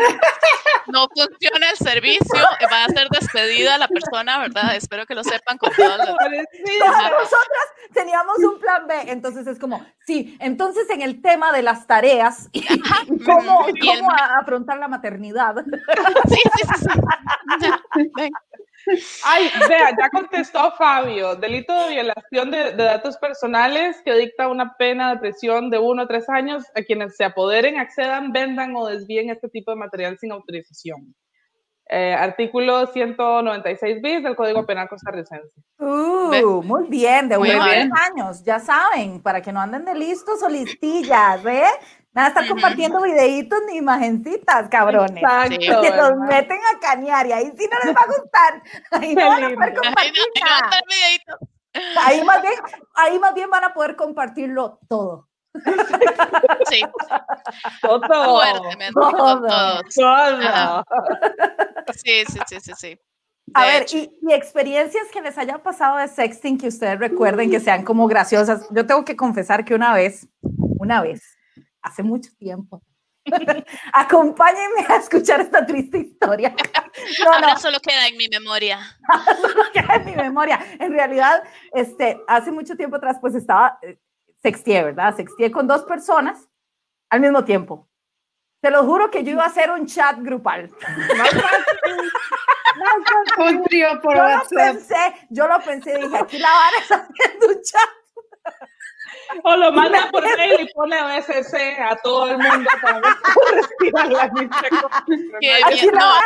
no, funciona el servicio, va a ser despedida la persona, ¿verdad? Espero que lo sepan con todas las... Nosotras teníamos un plan B, entonces es como, sí, entonces en el tema de las tareas y cómo, Y cómo afrontar la maternidad. Sí, sí, sí. sí. Ven. Ay, vea, ya contestó Fabio. Delito de violación de, de datos personales que dicta una pena de prisión de uno a tres años a quienes se apoderen, accedan, vendan o desvíen este tipo de material sin autorización. Eh, artículo 196 bis del Código Penal costarricense. Uh, muy bien, de uno a tres años, ya saben, para que no anden de listos o listillas, ¿ve? Nada, estar Ujú. compartiendo videitos ni imagencitas, cabrones. Exacto. Sí. Que los meten a cañar y ahí sí no les va a gustar. Ahí no van a poder compartir no- ahí nada. más bien, ahí más bien van a poder compartirlo todo. Sí, Todo. fuertemente Todo. Todo. Ajá. Sí, sí, sí, sí, sí. A ver, y, y experiencias que les hayan pasado de sexting que ustedes recuerden que sean como graciosas. Yo tengo que confesar que una vez, una vez, hace mucho tiempo, acompáñenme a escuchar esta triste historia. No, no, Ahora solo queda en mi memoria. solo queda en mi memoria. En realidad, este, hace mucho tiempo atrás, pues estaba, eh, sextié, ¿verdad? Sextié con dos personas al mismo tiempo. Te lo juro que yo iba a hacer un chat grupal. Un trío por Yo lo WhatsApp. pensé, yo lo pensé, dije, aquí la vara está haciendo un chat. O lo manda por mail y pone OSC a todo el mundo para ver cómo respirar la misma cosa. La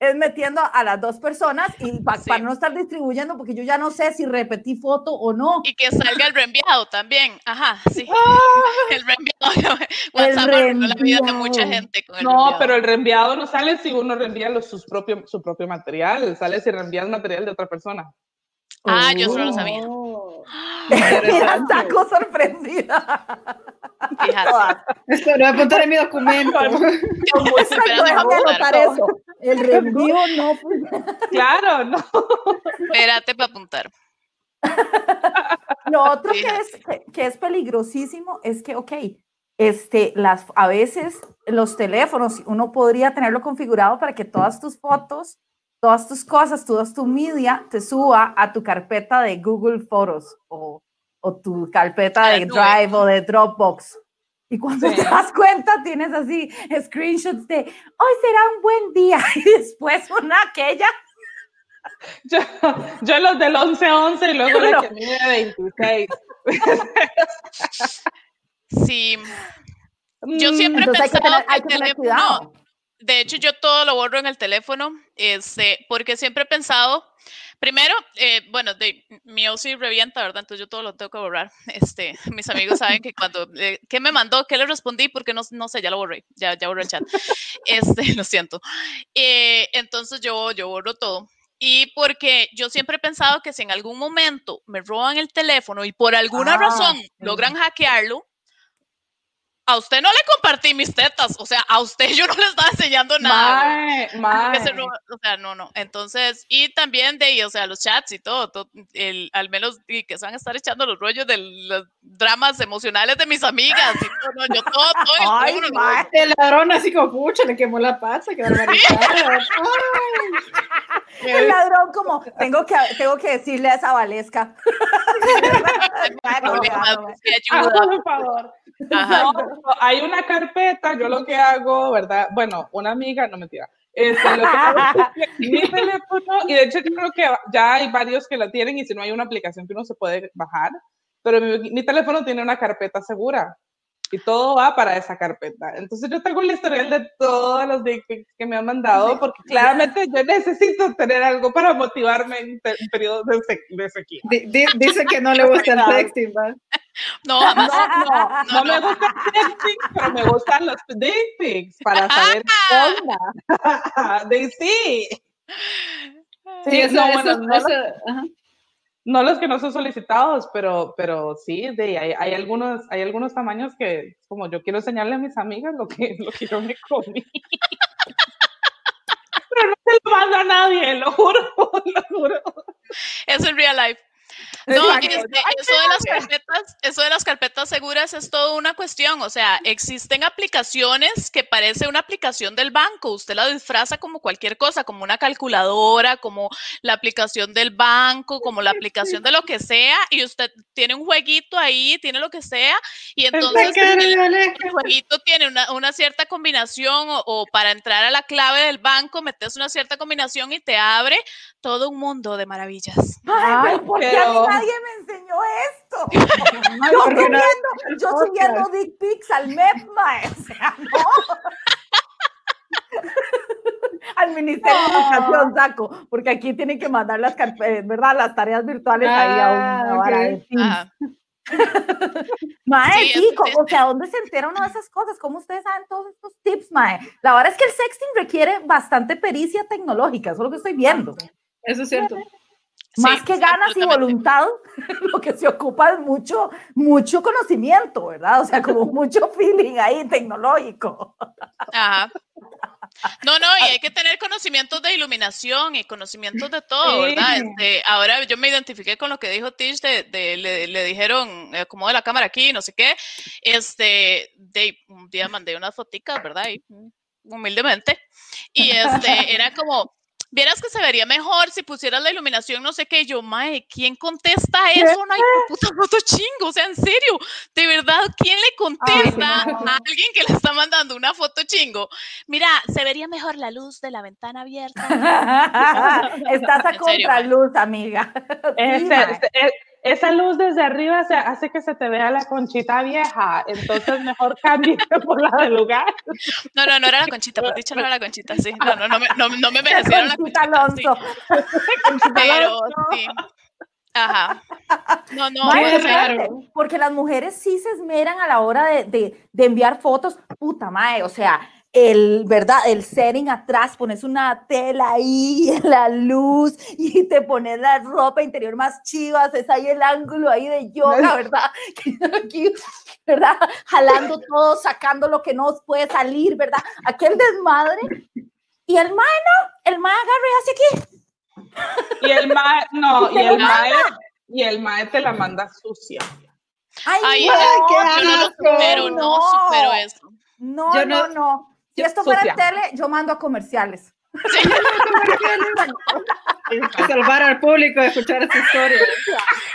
es metiendo a las dos personas y pa- Sí. para no estar distribuyendo, porque yo ya no sé si repetí foto o no. Y que salga el reenviado también. Ajá, sí. El reenviado. El WhatsApp arruinó la vida de reenviado. mucha gente con el No, reenviado. pero el reenviado no sale si uno reenvía los, sus propio, su propio material, sale si reenvías material de otra persona. Ah, yo solo lo sabía. Oh, Mira, saco sorprendida. Fíjate. Esto lo voy a apuntar en mi documento. Apuntar. anotar eso. El reenvío no fue. Claro, no. Espérate para apuntar. Lo otro que es, que, que es peligrosísimo es que, ok, este, las, a veces los teléfonos, uno podría tenerlo configurado para que todas tus fotos, todas tus cosas, toda tu media te suba a tu carpeta de Google Photos o, o tu carpeta de Drive o de Dropbox. Y cuando te das cuenta, tienes así screenshots de hoy será un buen día y después una aquella. Yo, yo los del 11-11 y luego la que mide 26. Sí. Yo Mm, siempre entonces hay que tener- hay que tener cuidado. De hecho yo todo lo borro en el teléfono, este, porque siempre he pensado, primero, eh, bueno, de, mi OC revienta, ¿verdad? Entonces yo todo lo tengo que borrar. Este, mis amigos saben que cuando, eh, ¿qué me mandó? ¿Qué le respondí? Porque no, no sé, ya lo borré, ya, ya borré el chat. Este, lo siento. Eh, entonces yo, yo borro todo. Y porque yo siempre he pensado que si en algún momento me roban el teléfono y por alguna Ah, razón logran hackearlo, a usted no le compartí mis tetas, o sea, a usted yo no le estaba enseñando nada. mae. roba- o sea, no, no. Entonces, y también de, o sea, los chats y todo, todo, el, al menos y que se van a estar echando los rollos de los dramas emocionales de mis amigas y todo, no, yo todo, todo Ay, mae. El ladrón así como, pucha, le quemó la pata, qué barbaridad. El ladrón como, tengo que, tengo que decirle a esa Valesca. Ah, por favor. Ajá. Hay una carpeta, yo lo que hago, ¿verdad? Bueno, una amiga, no mentira. Este, lo que hago es que mi teléfono, y de hecho yo creo que ya hay varios que la tienen y si no hay una aplicación que uno se puede bajar, pero mi, mi teléfono tiene una carpeta segura y todo va para esa carpeta. Entonces yo tengo el historial de todos los dick que me han mandado porque claramente yo necesito tener algo para motivarme en periodos de, sequía. Di- dice que no le gusta el texting, ¿va? No. No, no, no me gustan los pics, pero me gustan los dick pics para saber qué onda. De sí. Sí, Sí, eso, no, eso- bueno, no, eso- los, ajá. no los que no son solicitados, pero, pero sí, de, hay, hay, algunos, hay algunos tamaños que, como yo quiero enseñarle a mis amigas lo que, lo que yo me comí. Pero no se lo mando a nadie, lo juro, lo juro. Es real life. No, este, eso de las carpetas, eso de las carpetas seguras es toda una cuestión. O sea, existen aplicaciones que parece una aplicación del banco. Usted la disfraza como cualquier cosa, como una calculadora, como la aplicación del banco, como la aplicación de lo que sea, y usted tiene un jueguito ahí, tiene lo que sea, y entonces el, el jueguito tiene una, una cierta combinación o, o para entrar a la clave del banco metes una cierta combinación y te abre todo un mundo de maravillas. Ay, ¿por qué a mí pero- nadie me enseñó esto? Ay, Yo porque no- subiendo, yo subiendo dick pics al MEP, mae, o sea, no. Al Ministerio de Educación, saco, porque aquí tienen que mandar las carpetas, ¿verdad? Las tareas virtuales ahí a una Ah, vara ok. de Teams. Ajá. Mae, Sí, o sea, ¿dónde se entera uno de esas cosas? ¿Cómo ustedes saben todos estos tips, mae? La verdad es que el sexting requiere bastante pericia tecnológica, eso es lo que estoy viendo. Eso es cierto. Más Sí, que ganas y voluntad, lo que se ocupa es mucho, mucho conocimiento, ¿verdad? O sea, como mucho feeling ahí tecnológico. Ajá. No, no, y hay que tener conocimientos de iluminación y conocimientos de todo. ¿verdad? Este, ahora yo me identifiqué con lo que dijo Tish, de, de- le, le dijeron, eh, como de la cámara aquí, no sé qué. Este, de, un día mandé unas foticas, ¿verdad? Y, mm, humildemente. Y este, era como, vieras que se vería mejor si pusieras la iluminación, no sé qué. Y yo, mae, ¿quién contesta eso? No hay puta foto chingo, o sea, en serio, de verdad, ¿quién le contesta no. a alguien que le está mandando una foto chingo? Mira, se vería mejor la luz de la ventana abierta. Estás a contraluz, amiga. Sí, Ese- mae. ese- e- esa luz desde arriba se hace que se te vea la conchita vieja, entonces mejor cambie por la del lugar. No, no, no era la conchita, por dicho no era la conchita, sí. No, no, no me, no, no me envejecieron la Conchita conchita, Alonso. sí, pero sí. Ajá. No, no, fuerte, porque las mujeres sí se esmeran a la hora de, de- de enviar fotos. Puta mae, o sea, el, ¿verdad? El setting atrás, pones una tela ahí, la luz, y te pones la ropa interior más chivas, es ahí el ángulo ahí de yoga, ¿verdad? Aquí, ¿verdad? Jalando todo, sacando lo que no puede salir, ¿verdad? Aquel desmadre. Y el mae no, el mae agarra y hace aquí. Y el mae, no, Y el mae, y el mae te la manda sucia. Ay, Ay, no, qué yo no lo supero, no no. supero eso. no, Yo no, no- no. Si esto fuera sucia. tele, yo mando a comerciales. Salvar al público de escuchar esta historia.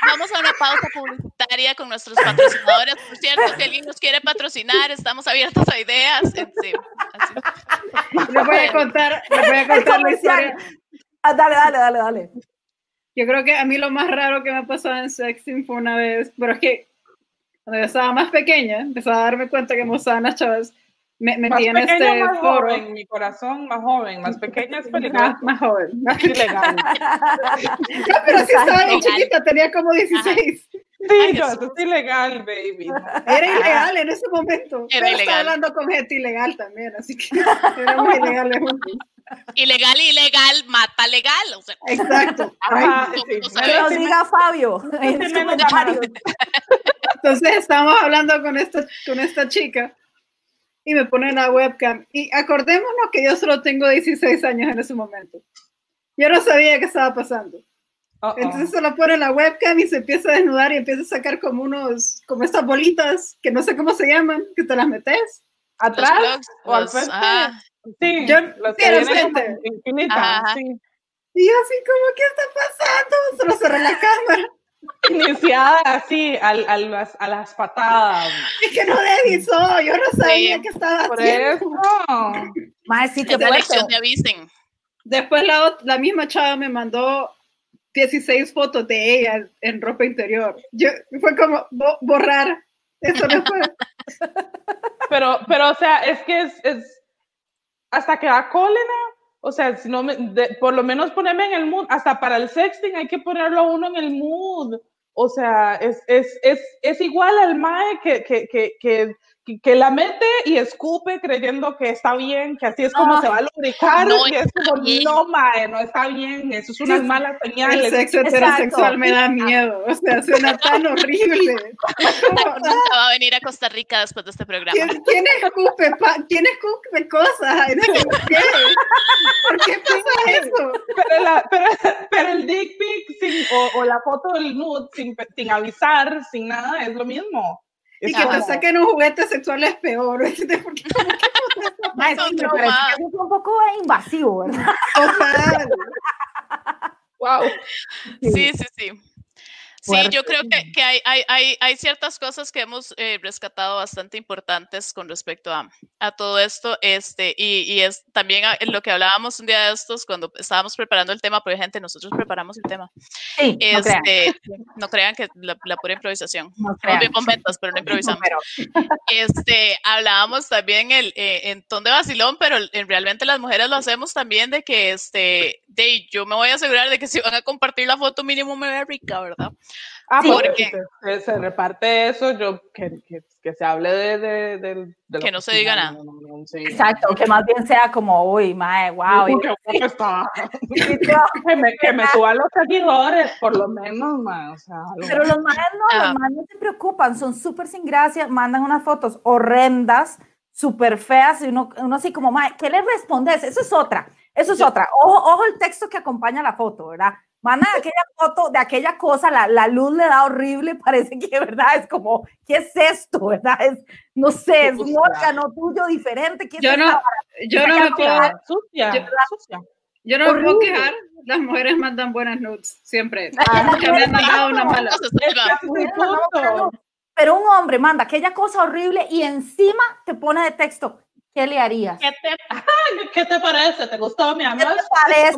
Vamos a una pausa publicitaria con nuestros patrocinadores. Por cierto, si alguien nos quiere patrocinar, estamos abiertos a ideas. Sí. Les voy a contar, les voy a contar la historia. Ah, dale, dale, dale, dale. Yo creo que a mí lo más raro que me ha pasado en sexting fue una vez, pero es que cuando yo estaba más pequeña, empezaba a darme cuenta que mozaban las chavas, me Más metí en pequeña, este más foro. joven, mi corazón más joven, más pequeña es Más, peligroso. más joven. Es ilegal. No, pero sí estaba bien chiquita, tenía como 16. Sí, Ay, yo, Jesús. eso es ilegal, baby. Era ilegal en ese momento. Era pero ilegal. estaba hablando con gente ilegal también, así que era muy ilegal juntos. Ilegal, ilegal, mata legal. O sea, Exacto. Ajá, Ay, sí. no Que lo Sí, me- diga Fabio en me-. Entonces estábamos hablando con esta, con esta chica y me pone la webcam. Y acordémonos que yo solo tengo 16 años en ese momento. Yo no sabía qué estaba pasando. Uh-oh. Entonces se la pone la webcam y se empieza a desnudar y empieza a sacar como unos, como estas bolitas que no sé cómo se llaman, que te las metes. los ¿Atrás blogs, o al los- frente? ajá. Sí, Yo- los sí, frente. infinitas, Ajá. sí. Y yo así como, ¿qué está pasando? Solo cerré la cámara. Iniciada así, al, al- las- a las patadas. Es que no me avisó, yo no sabía Sí, qué estaba Por haciendo. eso. Más sí que la lección de avisen. Después la, la misma chava me mandó 16 fotos de ella en ropa interior. Yo, fue como bo- borrar. Eso no fue. Pero, pero, o sea, es que es, es hasta que da cólera. O sea, si no me, por lo menos ponerme en el mood, hasta para el sexting hay que ponerlo uno en el mood. O sea, es, es, es, es igual al mae que, que, que, que, que- que la mete y escupe creyendo que está bien, que así es como No. se va a lubricar. No y es como, bien. no, mae, no está bien. Eso es unas malas El señales. sexo Exacto. heterosexual me da miedo. O sea, suena tan horrible. Va a venir a Costa Rica después de este programa. ¿Quién, quién escupe, pa- ¿Quién escupe cosas? ¿Por qué? ¿Por qué pasa eso? pero, la- pero, pero el dick pic sin- o, o la foto del nude sin, sin avisar, sin nada, es lo mismo. Y que te saquen un juguete sexual es peor. Porque sí, pero es un poco invasivo, ¿verdad? total. Wow. Sí, sí, sí. Sí, yo creo que, que hay, hay, hay, hay ciertas cosas que hemos eh, rescatado bastante importantes con respecto a, a todo esto. Este, y, y es también a- lo que hablábamos un día de estos cuando estábamos preparando el tema, porque gente, nosotros preparamos el tema. Sí, no crean. Este, no crean que la, la pura improvisación. No Somos crean. bien momentos, pero no improvisamos. Pero- Este, hablábamos también el, eh, en ton de vacilón, pero en, realmente las mujeres lo hacemos también de que, este, de, yo me voy a asegurar de que si van a compartir la foto mínimo me vea rica, ¿verdad? Ah, Sí, porque porque- se, se reparte eso, yo que, que, que se hable de, de, de- de lo Que no se diga nada. no, no, no, sí. Exacto, que más bien sea como, uy, mae, wow. Uy, está. que, me, que me suban los seguidores, por lo menos, ma, o sea, algo. Pero los maes no, Ah. los maes no se preocupan, son súper sin gracia, mandan unas fotos horrendas, súper feas, y uno, uno así como, mae, ¿qué le respondes? Eso es otra, eso es otra. Ojo, ojo el texto que acompaña la foto, ¿verdad? Mandan aquella foto de aquella cosa, la, la luz le da horrible, parece que, ¿verdad? Es como, ¿qué es esto, verdad? Es, no sé, es un órgano tuyo diferente. ¿qué es Yo no, yo no me puedo, Sucia, sucia, yo- sucia. yo no me puedo Horrible. quejar. Las mujeres mandan buenas nudes, siempre. Ah, me han mandado una mala. Pero un hombre manda aquella cosa horrible y encima te pone de texto, ¿qué le harías? ¿Qué te, ¿Qué te parece? ¿Te gustó mi ¿Qué amor? te parece?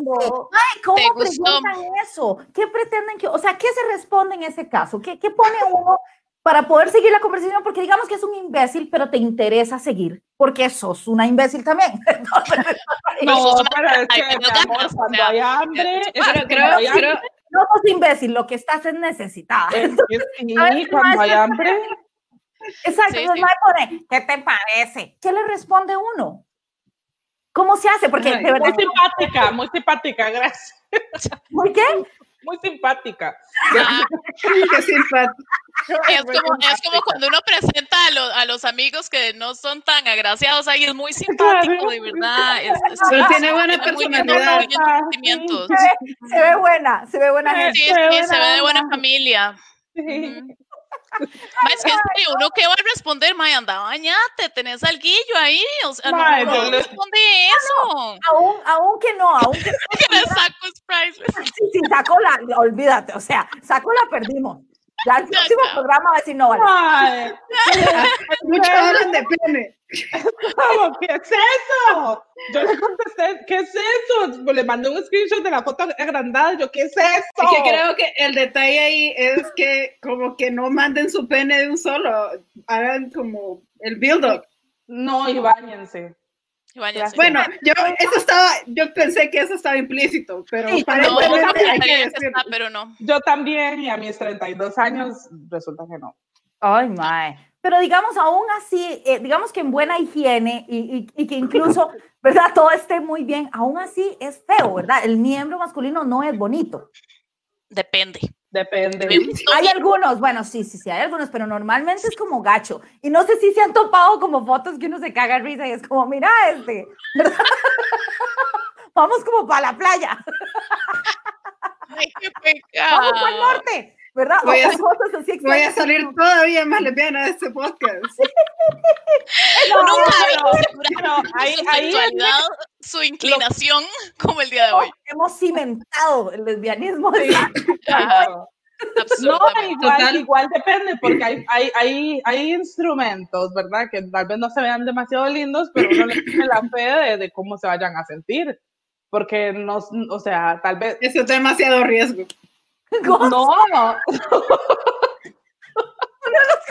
Ay, ¿cómo ¿Te gustó? preguntan eso? ¿Qué pretenden que, o sea, qué se responde en ese caso? ¿Qué, qué pone uno para poder seguir la conversación? Porque digamos que es un imbécil, pero te interesa seguir, porque sos una imbécil también. No, pero es que, mi amor, cuando hay hambre, es que creo, hay creo, hambre, no sos imbécil, lo que estás es necesitada. es que sí, ¿Sabes qué cuando hay hambre, Exacto, Sí, entonces sí. pone, ¿qué te parece? ¿Qué le responde uno? ¿Cómo se hace? Porque de verdad, muy simpática, muy simpática, gracias. ¿muy qué? Muy simpática. Ah, qué simpático. es, Muy como, es como simpática. cuando uno presenta a, lo- a los amigos que no son tan agraciados ahí, es muy simpático, de verdad. Es, es- Pero es- tiene buena muy lindo, personalidad. muy lindos sentimientos. Se ve buena, se ve buena Sí. gente. Sí, Qué sí, buena se ve de buena familia. Sí. Ujú. Es que uno que va a responder, mae, anda, bañate, tenés alguillo ahí, o sea, Mae, no, yo no responde eso. Aún, aún que no, aún que Que le saco es priceless. sí, sí, saco la, olvídate, o sea, saco la perdimos. Ya el próximo programa va a decir no, vale. Mae, Mucho hablan de pene. ¿cómo? ¿Qué es eso? Yo le contesté, ¿qué es eso? Le mandé un screenshot de la foto agrandada. Yo, ¿qué es eso? Es que creo que el detalle ahí es que como que no manden su pene de un solo, hagan como el build-up. No, y báñense. Váyanse. Bueno, yo eso estaba, yo pensé que eso estaba implícito, pero Sí, no, hay también que está, pero no. Yo también, y a mis 32 años, resulta que no. Ay, mae. Pero digamos, aún así, eh, digamos que en buena higiene y, y- y que incluso, ¿verdad? Todo esté muy bien, aún así es feo, ¿verdad? El miembro masculino no es bonito. Depende. Depende. Hay algunos, bueno, sí, sí, sí, hay algunos, pero normalmente es como gacho. Y no sé si se han topado como fotos que uno se caga risa y es como, mira este, ¿verdad? Vamos como para la playa, Ay, qué vamos para el pecado. norte, ¿verdad? Voy a- cosas así Voy a salir todavía más lesbiana de este podcast. Había asegurado pero ahí- su ahí- su inclinación como el día de hoy. Hemos cimentado el lesbianismo. Ajá, No, absolutamente. igual, Total. igual depende, porque hay, hay, hay, hay instrumentos, ¿verdad? Que tal vez no se vean demasiado lindos, pero uno le tiene la fe de, de cómo se vayan a sentir. Porque no, o sea, tal vez. Eso es demasiado riesgo. No,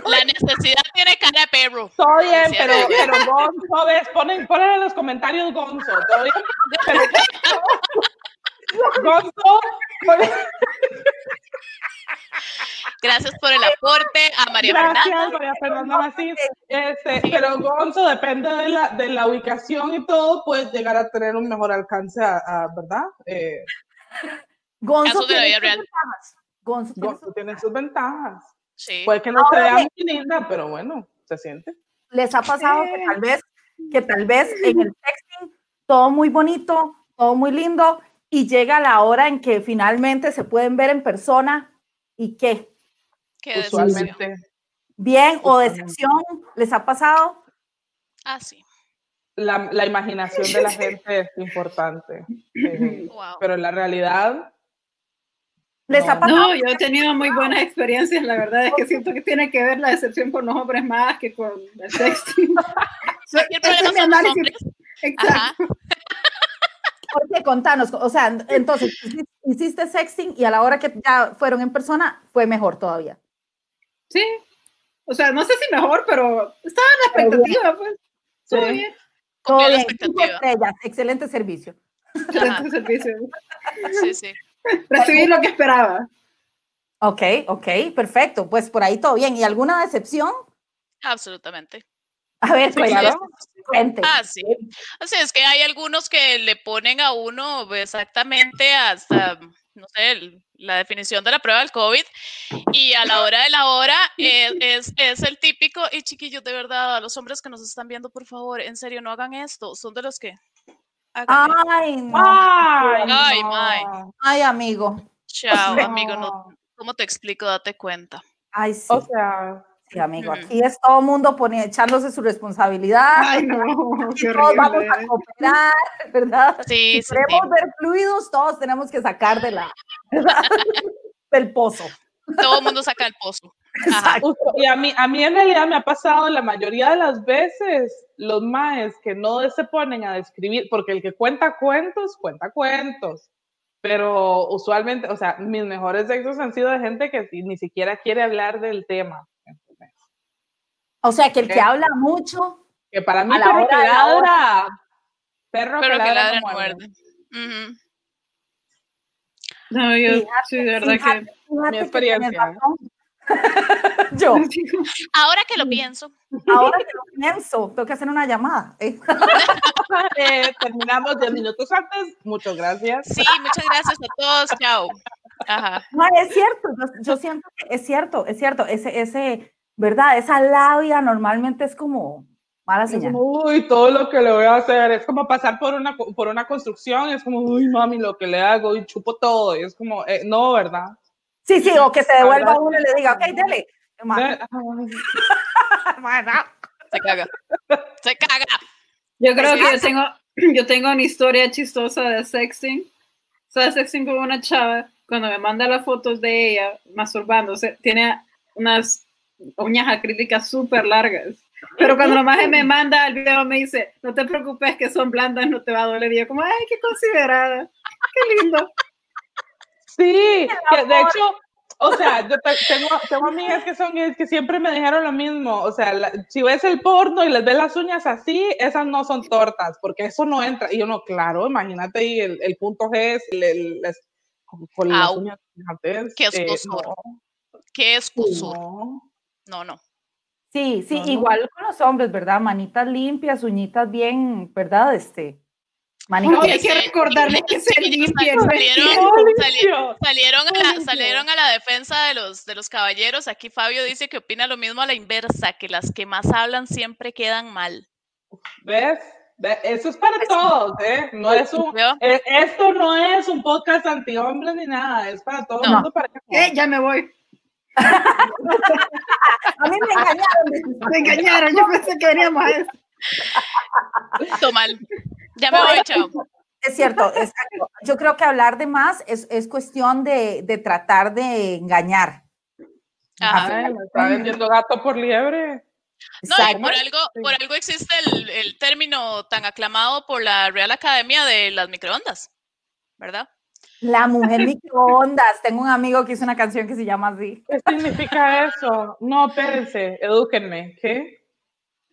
La necesidad tiene cara de perro. todo bien, pero, pero Gonzo, ves, ponen, ponen en los comentarios Gonzo, todo bien, pero Gonzo, ponen- Gracias por el aporte a María gracias, Fernanda. María Fernanda Macías. Este, pero Gonzo, depende de la, de la ubicación y todo, puedes llegar a tener un mejor alcance, a, a- ¿verdad? Eh, Gonzo Casos de la tiene vida sus ventajas. Gonzo tiene Gonzo tiene sus ventajas. Sí. Puede que no se Ahora vea bien. muy linda, pero bueno, se siente. les ha pasado que Sí. tal vez que tal vez en el texting todo muy bonito, todo muy lindo y llega la hora en que finalmente se pueden ver en persona y qué Qué. Usualmente. bien o decepción les ha pasado. Ah, sí. La, la imaginación de la gente es importante. eh, Wow. pero la realidad, Les ha No. pasado. No, yo he tenido muy buenas experiencias. La verdad es que siento que tiene que ver la decepción con los hombres más que con el sexting. Ese problema es mi son los hombres. Exacto. Ajá. Oye, contanos, o sea, entonces hici- hiciste sexting y a la hora que ya fueron en persona fue mejor todavía. Sí. O sea, no sé si mejor, pero estaba en la expectativa, pues. Todo Sí. bien. Todo bien, expectativa. estrellas, excelente servicio. Excelente servicio. Sí, sí. Recibí lo que esperaba. Ok, ok, perfecto. Pues por ahí todo bien. ¿Y alguna decepción? Absolutamente. A ver, cuente. Ah, sí. O sea, es que hay algunos que le ponen a uno exactamente hasta, no sé, el- la definición de la prueba del COVID y a la hora de la hora eh, es, es el típico, y chiquillos, de verdad, a los hombres que nos están viendo, por favor, en serio, no hagan esto, son de los que... Ay, no. ¡Ay, Ay. Ay, amigo. Chao, no. amigo, no, ¿cómo te explico? Date cuenta. Ay, sí. O sea, Sí, amigo. Aquí es todo el mundo poni- echándose su responsabilidad. Ay, no, qué todos vamos a cooperar, ¿verdad? Sí, Si sí, queremos sí. ver fluidos, todos tenemos que sacar de la, del pozo. Todo el mundo saca el pozo. Y a mí, a mí en realidad me ha pasado la mayoría de las veces los maes que no se ponen a describir, porque el que cuenta cuentos, cuenta cuentos. Pero usualmente, o sea, mis mejores sexos han sido de gente que ni siquiera quiere hablar del tema. O sea, que el que habla mucho, Que para mí, perro que ladra, perro que ladra no muerde. No, yo, Fíjate, sí, de verdad fíjate, que. fíjate que experiencia. Yo, Ahora que lo pienso, ahora que lo pienso, tengo que hacer una llamada. ¿eh? Eh, terminamos 10 minutos antes. Muchas gracias. sí, muchas gracias a todos, chao. Ajá. No, es cierto, yo, yo siento que es cierto, es cierto, ese, ese, ¿verdad? Esa labia normalmente es como mala Es señal. como, uy, todo lo que le voy a hacer. Es como pasar por una, por una construcción. Es como, uy, mami, lo que le hago y chupo todo. Y es como, eh, no, ¿verdad? Sí, sí, o que se devuelva uno y le diga, ok, no. Se caga. Se caga. Yo creo que yo tengo, yo tengo una historia chistosa de sexting. O sea, sexting con una chava, cuando me manda las fotos de ella masturbándose, tiene unas uñas acrílicas súper largas. Pero cuando la maje me manda el video, me dice, no te preocupes que son blandas, no te va a doler. Y yo como, ay, qué considerada. Qué lindo. Sí, que de hecho, o sea, yo te- tengo, tengo amigas que son gays que siempre me dijeron lo mismo. O sea, la- si ves el porno y les ves las uñas así, esas no son tortas, porque eso no entra. Y yo no, claro, imagínate, ahí el, el punto G es el, el- es- con, con las Au. uñas Qué eh, no, Qué escusor. no. No, no. Sí, sí, No, no. igual con los hombres, ¿verdad? Manitas limpias, uñitas bien, ¿verdad? Este, manitas. Oye, hay que recordarle que se salieron- a, la, Limpio. salieron a la defensa de los, de los caballeros. Aquí Fabio dice que opina lo mismo a la inversa, que las que más hablan siempre quedan mal. ¿Ves? Ve- Eso es para todos, ¿eh? No es un, eh, esto no es un podcast anti-hombres ni nada, es para todo el No. mundo. Para que Eh, ya me voy. A mí me engañaron. Me engañaron. Yo pensé que veníamos a eso. Todo mal. Ya me voy, chao. Es cierto, exacto. Yo creo que hablar de más es, es cuestión de, de tratar de engañar. Ajá. Ay, me está vendiendo gato por liebre. No, y por algo, por algo existe el, el término tan aclamado por la Real Academia de las microondas, ¿verdad? La mujer microondas. Tengo un amigo que hizo una canción que se llama así. ¿Qué significa eso? No, espérense, edúquenme. ¿Qué?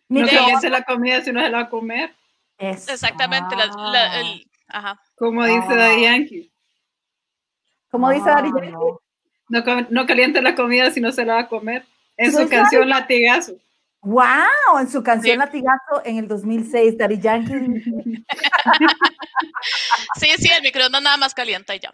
No caliente la comida si no se la va a comer. Eso. Exactamente. la- la- el- ajá. Como dice Ah. Daddy Yankee. Como dice Dari Ah, Yankee. no. No, caliente la comida si no se la va a comer. En su canción Latigazo. ¡Wow! En su canción Sí. Latigazo en el 2006, Dari Yankee. Sí, sí, el microondas nada más calienta y ya.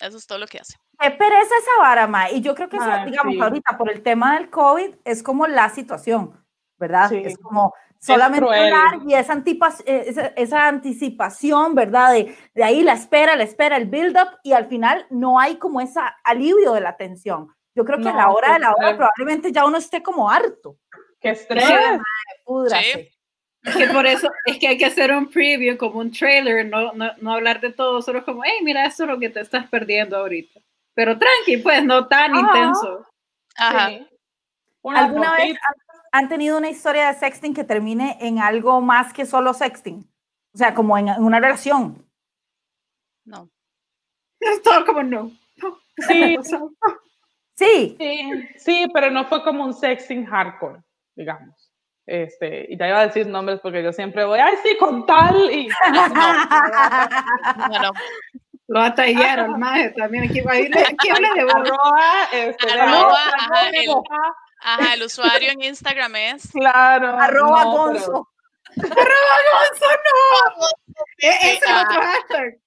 Eso es todo lo que hace. Qué pereza esa vara, ma. Y yo creo que eso, digamos, sí. ahorita por el tema del COVID, es como la situación, ¿verdad? Sí. Es como solamente cruel. hablar y esa, eh, esa, esa anticipación, ¿verdad? De, de ahí la espera, la espera, el build-up, y al final no hay como ese alivio de la tensión. Yo creo que a la No, hora de la hora probablemente ya uno esté como harto. ¡Qué estrés! Púdrase. Es que por eso es que hay que hacer un preview, como un trailer, no, no, no hablar de todo, solo como, hey, mira, esto es lo que te estás perdiendo ahorita. Pero tranqui, pues, no tan Ajá. intenso. Ajá. Sí. Una ¿Alguna vez. Han, tenido una historia de sexting que termine en algo más que solo sexting? O sea, como en, en una relación. No. Es todo como no. Sí, Sí. sí, sí, pero no fue como un sexting hardcore, digamos. Este, y ya iba a decir nombres porque yo siempre voy, ay, sí, con tal, y No, no. Lo va a tallar al maje también. Aquí, habla de arroba, este, de Arroba, el- arroba, Ajá, el usuario en Instagram es. claro. Arroba no, pero- Gonzo. E- Ese es otro hashtag.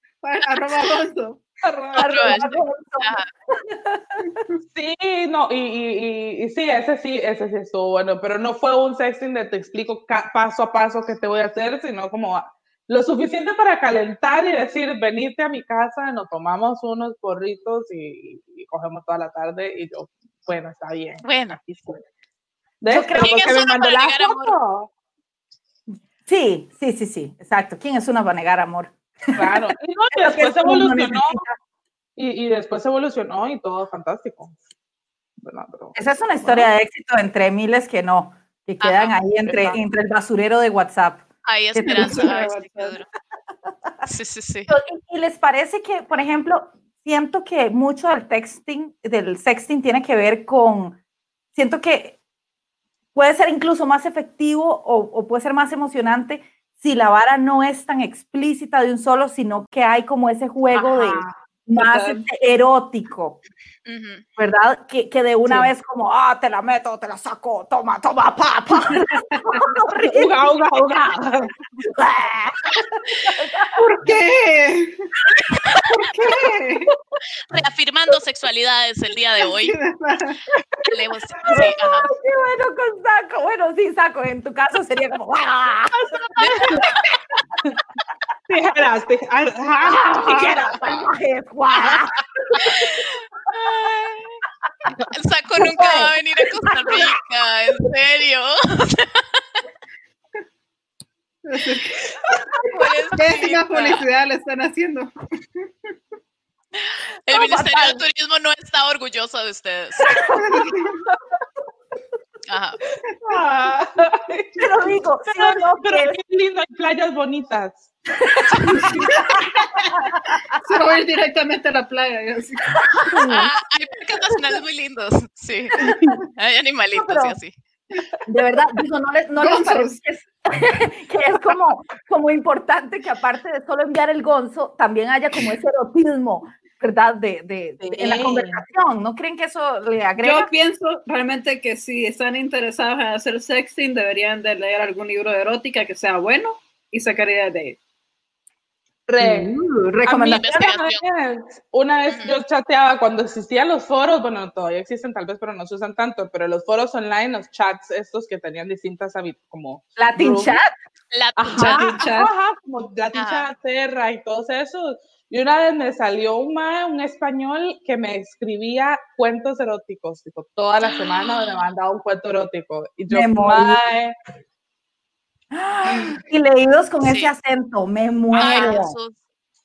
Arroba Gonzo. arroba- Arroba. Gonzo. Sí, no, y, y, y, y sí, ese sí, ese sí estuvo bueno, pero no fue un sexting de te explico paso a paso qué te voy a hacer, sino como lo suficiente para calentar y decir, venite a mi casa, nos tomamos unos porritos y, y cogemos toda la tarde y yo, bueno, está bien. Bueno. ¿Ves? Yo creo que me mandó la foto. Sí, sí, sí, sí, exacto. ¿Quién es una para negar amor? Claro, y, no, y después uno evolucionó, y, y después evolucionó y todo fantástico. ¿Verdad? Pero- Esa es una historia de éxito entre miles que no, que quedan Ajá, ahí entre, entre el basurero de WhatsApp. te esperanza. sí. Sí, sí, sí. ¿Y, y les parece que, por ejemplo, siento que mucho del texting, del sexting tiene que ver con, siento que puede ser incluso más efectivo o, puede ser más emocionante si la vara no es tan explícita de un solo, sino que hay como ese juego de Ajá, más total. erótico. ¿verdad? Que, que de una Sí. vez como, ah, te la meto, te la saco, toma, toma, pa, pa. Uga, uga, uga. ¿Por qué? ¿Por qué? Reafirmando sexualidades el día de hoy. Leemos- sí, ajá. Qué bueno con saco. Bueno, sí, saco. En tu caso sería como, ¡ah! Tijeras, tijeras. Tijeras. El saco nunca va a venir a Costa Rica, en serio. Pésima publicidad le están haciendo. El Ministerio de Turismo no está orgulloso de ustedes. Ajá. Te lo digo, sí o no, Pero qué lindo, hay playas bonitas. Se va a ir directamente a la playa. y así. Ah, hay parques nacionales muy lindos, sí. Hay animalitos pero- y así. de verdad, digo, no les, no les parece que es, que es como, como importante que aparte de solo enviar el gonzo, también haya como ese erotismo, ¿verdad? De, de, de- en la Sí. conversación. ¿No creen que eso le agrega? Yo pienso realmente que si están interesados en hacer sexting, deberían de leer algún libro de erótica que sea bueno y sacar ideas de ahí. Re. Uh, recomendación. Investigación. una vez, yo chateaba cuando existían los foros, bueno, todavía existen tal vez, pero no se usan tanto, pero los foros online, los chats estos que tenían distintas como Latin Room. chat. La Ajá, Latin chat. ajá, como Latin Ajá. chat, Terra y todos esos. Y una vez me salió un mae, un español que me escribía cuentos eróticos, tipo, toda la semana me mandaba un cuento erótico. Y yo, mae, Y leídos con Sí. ese acento, me Ay, muero. Jesús.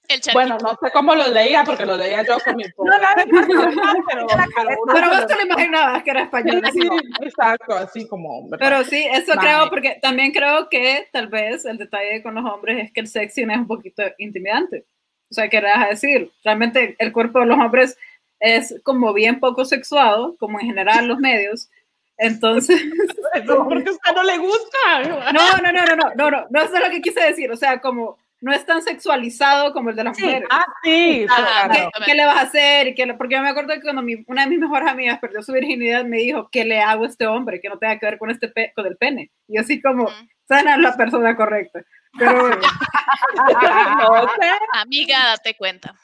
El bueno, no sé cómo los leía, porque los leía yo con mi No, no, no, pero, pero Pero vos te lo imaginabas que era español. Sí, exacto, así como. ¿verdad? Pero sí, eso Vale. creo, porque también creo que tal vez el detalle con los hombres es que el sexting es un poquito intimidante. O sea, ¿qué le vas a decir? Realmente el cuerpo de los hombres es como bien poco sexuado, como en general los medios. Entonces, porque a usted no le gusta. no, no, no, no, no, no, no, no eso es lo que quise decir. O sea, como no es tan sexualizado como el de las Sí, mujeres. Ah, sí, claro. ¿Qué, qué le vas a hacer? Qué le- porque yo me acuerdo que cuando mi- una de mis mejores amigas perdió su virginidad, me dijo, ¿qué le hago a este hombre? Que no tenga que ver con, este pe- con el pene. Y así como, Ujú. sana es la persona correcta. Pero No sé. Amiga, date cuenta.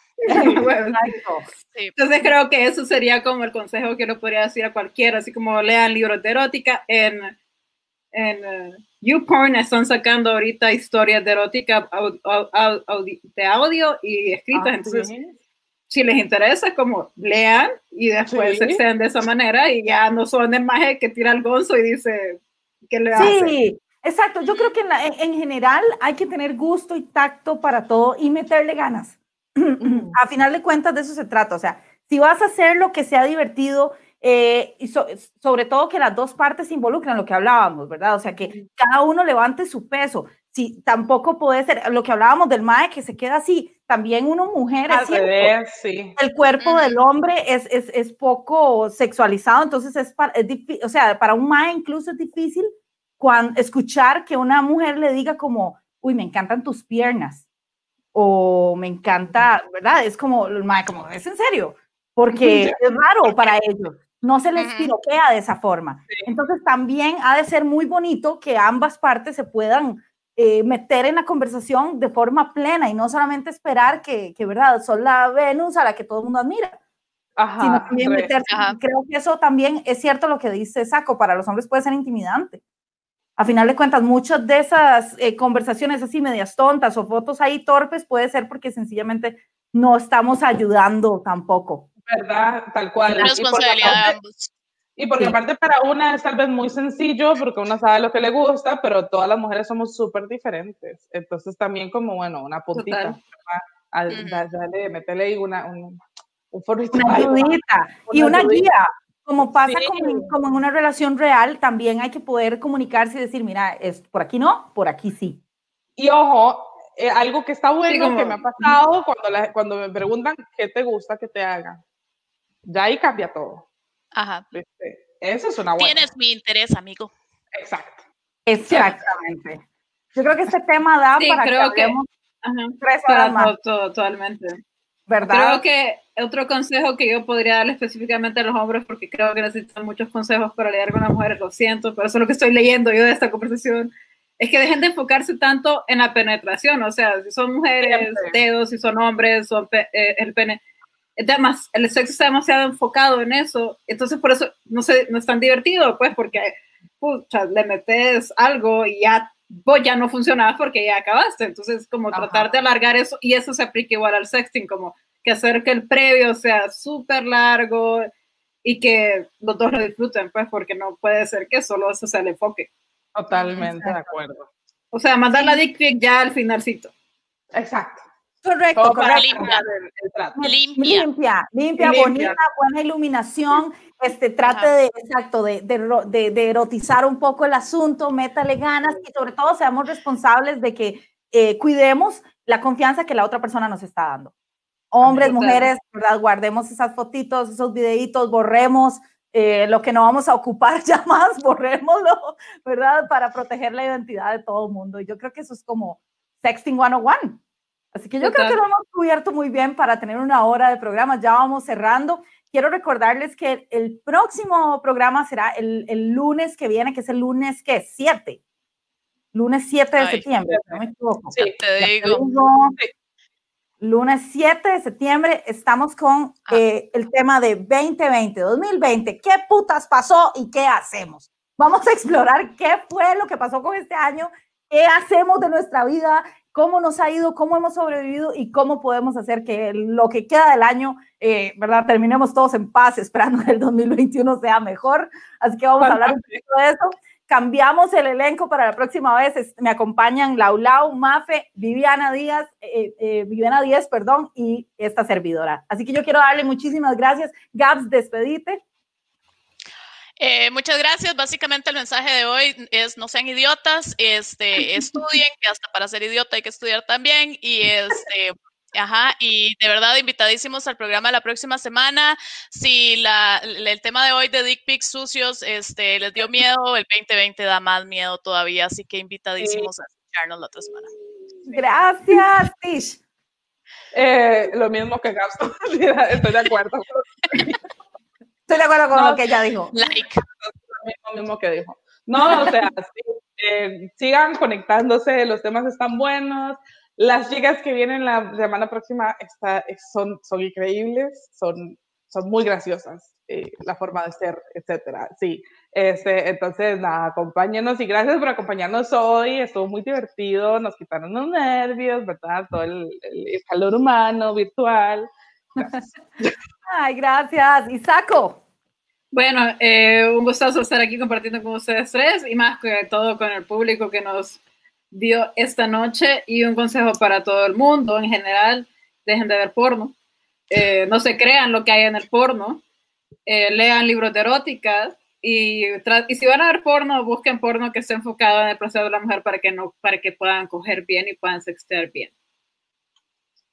bueno. Sí. entonces creo que eso sería como el consejo que le podría decir a cualquiera, así como lean libros de erótica. En, en eh, YouPorn están sacando ahorita historias de erótica au- au- au- de audio y escritas. Ah, entonces, sí. si les interesa, como lean y después Sí. se exceden de esa manera y ya no son el maje que tira el gonzo y dice que le hace. Exacto. Yo creo que en, la- en- en general hay que tener gusto y tacto para todo y meterle ganas. a final de cuentas de eso se trata. O sea, si vas a hacer lo que sea divertido, eh, y so- sobre todo que las dos partes se involucren, lo que hablábamos, ¿verdad? O sea, que cada uno levante su peso. Si tampoco puede ser lo que hablábamos del mae que se queda así, también uno mujer es Al revés, sí. el cuerpo del hombre es, es, es poco sexualizado, entonces es, para, es o sea, para un mae incluso es difícil cuando, escuchar que una mujer le diga como, uy, me encantan tus piernas, o me encanta, ¿verdad? Es como, como, ¿es en serio? Porque es raro para ellos, no se les piroquea de esa forma. Entonces también ha de ser muy bonito que ambas partes se puedan eh, meter en la conversación de forma plena y no solamente esperar que, que, ¿verdad? Son la Venus a la que todo el mundo admira, sino Ajá. también re. meterse. Ajá. Creo que eso también es cierto lo que dice Saco, para los hombres puede ser intimidante. A final de cuentas, muchas de esas eh, conversaciones así medias tontas o fotos ahí torpes puede ser porque sencillamente no estamos ayudando tampoco. ¿Verdad? Tal cual. Y porque Responsabilidad de aparte- ambos. Y porque Sí. aparte para una es tal vez muy sencillo porque uno sabe lo que le gusta, pero todas las mujeres somos súper diferentes. Entonces también como, bueno, una puntita. Al- da- Dale, métele ahí una, un, un. Una ayudita y Una una ayudita. guía. Como pasa Sí. como, en- como en una relación real, también hay que poder comunicarse y decir, mira, es por aquí no, por aquí sí. Y ojo, eh, algo que está bueno como- que me ha pasado cuando, la- cuando me preguntan qué te gusta que te haga. Ya ahí cambia todo. Ajá. ¿viste? Eso es una buena. Tienes mi interés, amigo. Exacto. Exactamente. Yo creo que este tema da Sí, para que creo que- hablemos Ajajá. tres Para horas más, to- to- totalmente. ¿verdad? Creo que otro consejo que yo podría darle específicamente a los hombres, porque creo que necesitan muchos consejos para lidiar con las mujeres, lo siento, pero eso es lo que estoy leyendo yo de esta conversación, es que dejen de enfocarse tanto en la penetración, o sea, si son mujeres, dedos, si son hombres, son pe- eh, el pene. Es demas- el sexo está demasiado enfocado en eso, entonces por eso no, se, no es tan divertido, pues, porque pucha, le metes algo y ya vos ya no funcionaba porque ya acabaste. Entonces, como Ajá. tratar de alargar eso, y eso se aplica igual al sexting, como que hacer que el previo sea súper largo y que los dos lo disfruten, pues, porque no puede ser que solo eso sea el enfoque. Totalmente de acuerdo. O sea, mandar la dick pic ya al finalcito. Exacto. Correcto, correcto. Limpia. Limpia. limpia, limpia, bonita, buena iluminación. Este, trate de, exacto, de, de, de, erotizar un poco el asunto, métale ganas y sobre todo seamos responsables de que eh, cuidemos la confianza que la otra persona nos está dando. Hombres, mujeres, ¿verdad? Guardemos esas fotitos, esos videitos, borremos eh, lo que no vamos a ocupar ya más, borrémoslo, ¿verdad? Para proteger la identidad de todo el mundo. Y yo creo que eso es como Sexting 101. Así que yo creo que lo hemos cubierto muy bien para tener una hora de programa. Ya vamos cerrando. Quiero recordarles que el próximo programa será el, el lunes que viene, que es el lunes que 7. Lunes 7 de septiembre, no me equivoco. Sí, te digo. Lunes 7 de septiembre estamos con ah. eh, el tema de 2020, 2020. ¿Qué putas pasó y qué hacemos? Vamos a explorar qué fue lo que pasó con este año, qué hacemos de nuestra vida, cómo nos ha ido, cómo hemos sobrevivido y cómo podemos hacer que lo que queda del año, eh, ¿verdad? Terminemos todos en paz, esperando que el 2021 sea mejor. Así que vamos a hablar un poquito de eso. Cambiamos el elenco para la próxima vez. Me acompañan Laulau, Mafe, Viviana Díaz, eh, eh, Viviana Díaz, perdón, y esta servidora. Así que yo quiero darle muchísimas gracias. Gabs, despedite. Eh, muchas gracias. Básicamente el mensaje de hoy es no sean idiotas, este, estudien, que hasta para ser idiota hay que estudiar también y este, Ajá, y de verdad invitadísimos al programa la próxima semana. Si la, el tema de hoy de dick pics sucios este, les dio miedo, el 2020 da más miedo todavía, así que invitadísimos a escucharnos la otra semana. Gracias, Tish. Eh, lo mismo que Gasto, estoy de acuerdo. Estoy de acuerdo con lo que ella dijo. Like. Lo mismo que dijo. No, o sea, eh, sigan conectándose, los temas están buenos. Las chicas que vienen la semana próxima está, son, son increíbles, son, son muy graciosas, eh, la forma de ser, etcétera. Sí, este, entonces, nada, acompáñenos y gracias por acompañarnos hoy. Estuvo muy divertido, nos quitaron los nervios, ¿verdad? Todo el, el calor humano, virtual. Gracias. Ay, gracias. Y saco. Bueno, eh, un gustazo estar aquí compartiendo con ustedes tres y más que todo con el público que nos dio esta noche y un consejo para todo el mundo en general, dejen de ver porno, eh, no se crean lo que hay en el porno, eh, lean libros de erótica y, y, si van a ver porno, busquen porno que esté enfocado en el placer de la mujer para que, no, para que puedan coger bien y puedan sextear bien.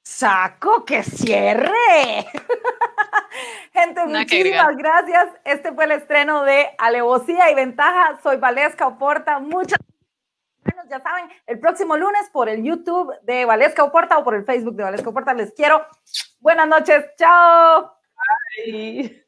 Saco que cierre. Gente, muchísimas gracias. Este fue el estreno de Alevosía y Ventaja. Soy Valesca Oporta. Muchas gracias. Ya saben, el próximo lunes por el YouTube de Valesca Oporta o por el Facebook de Valesca Oporta. Les quiero. Buenas noches. Chao. Bye.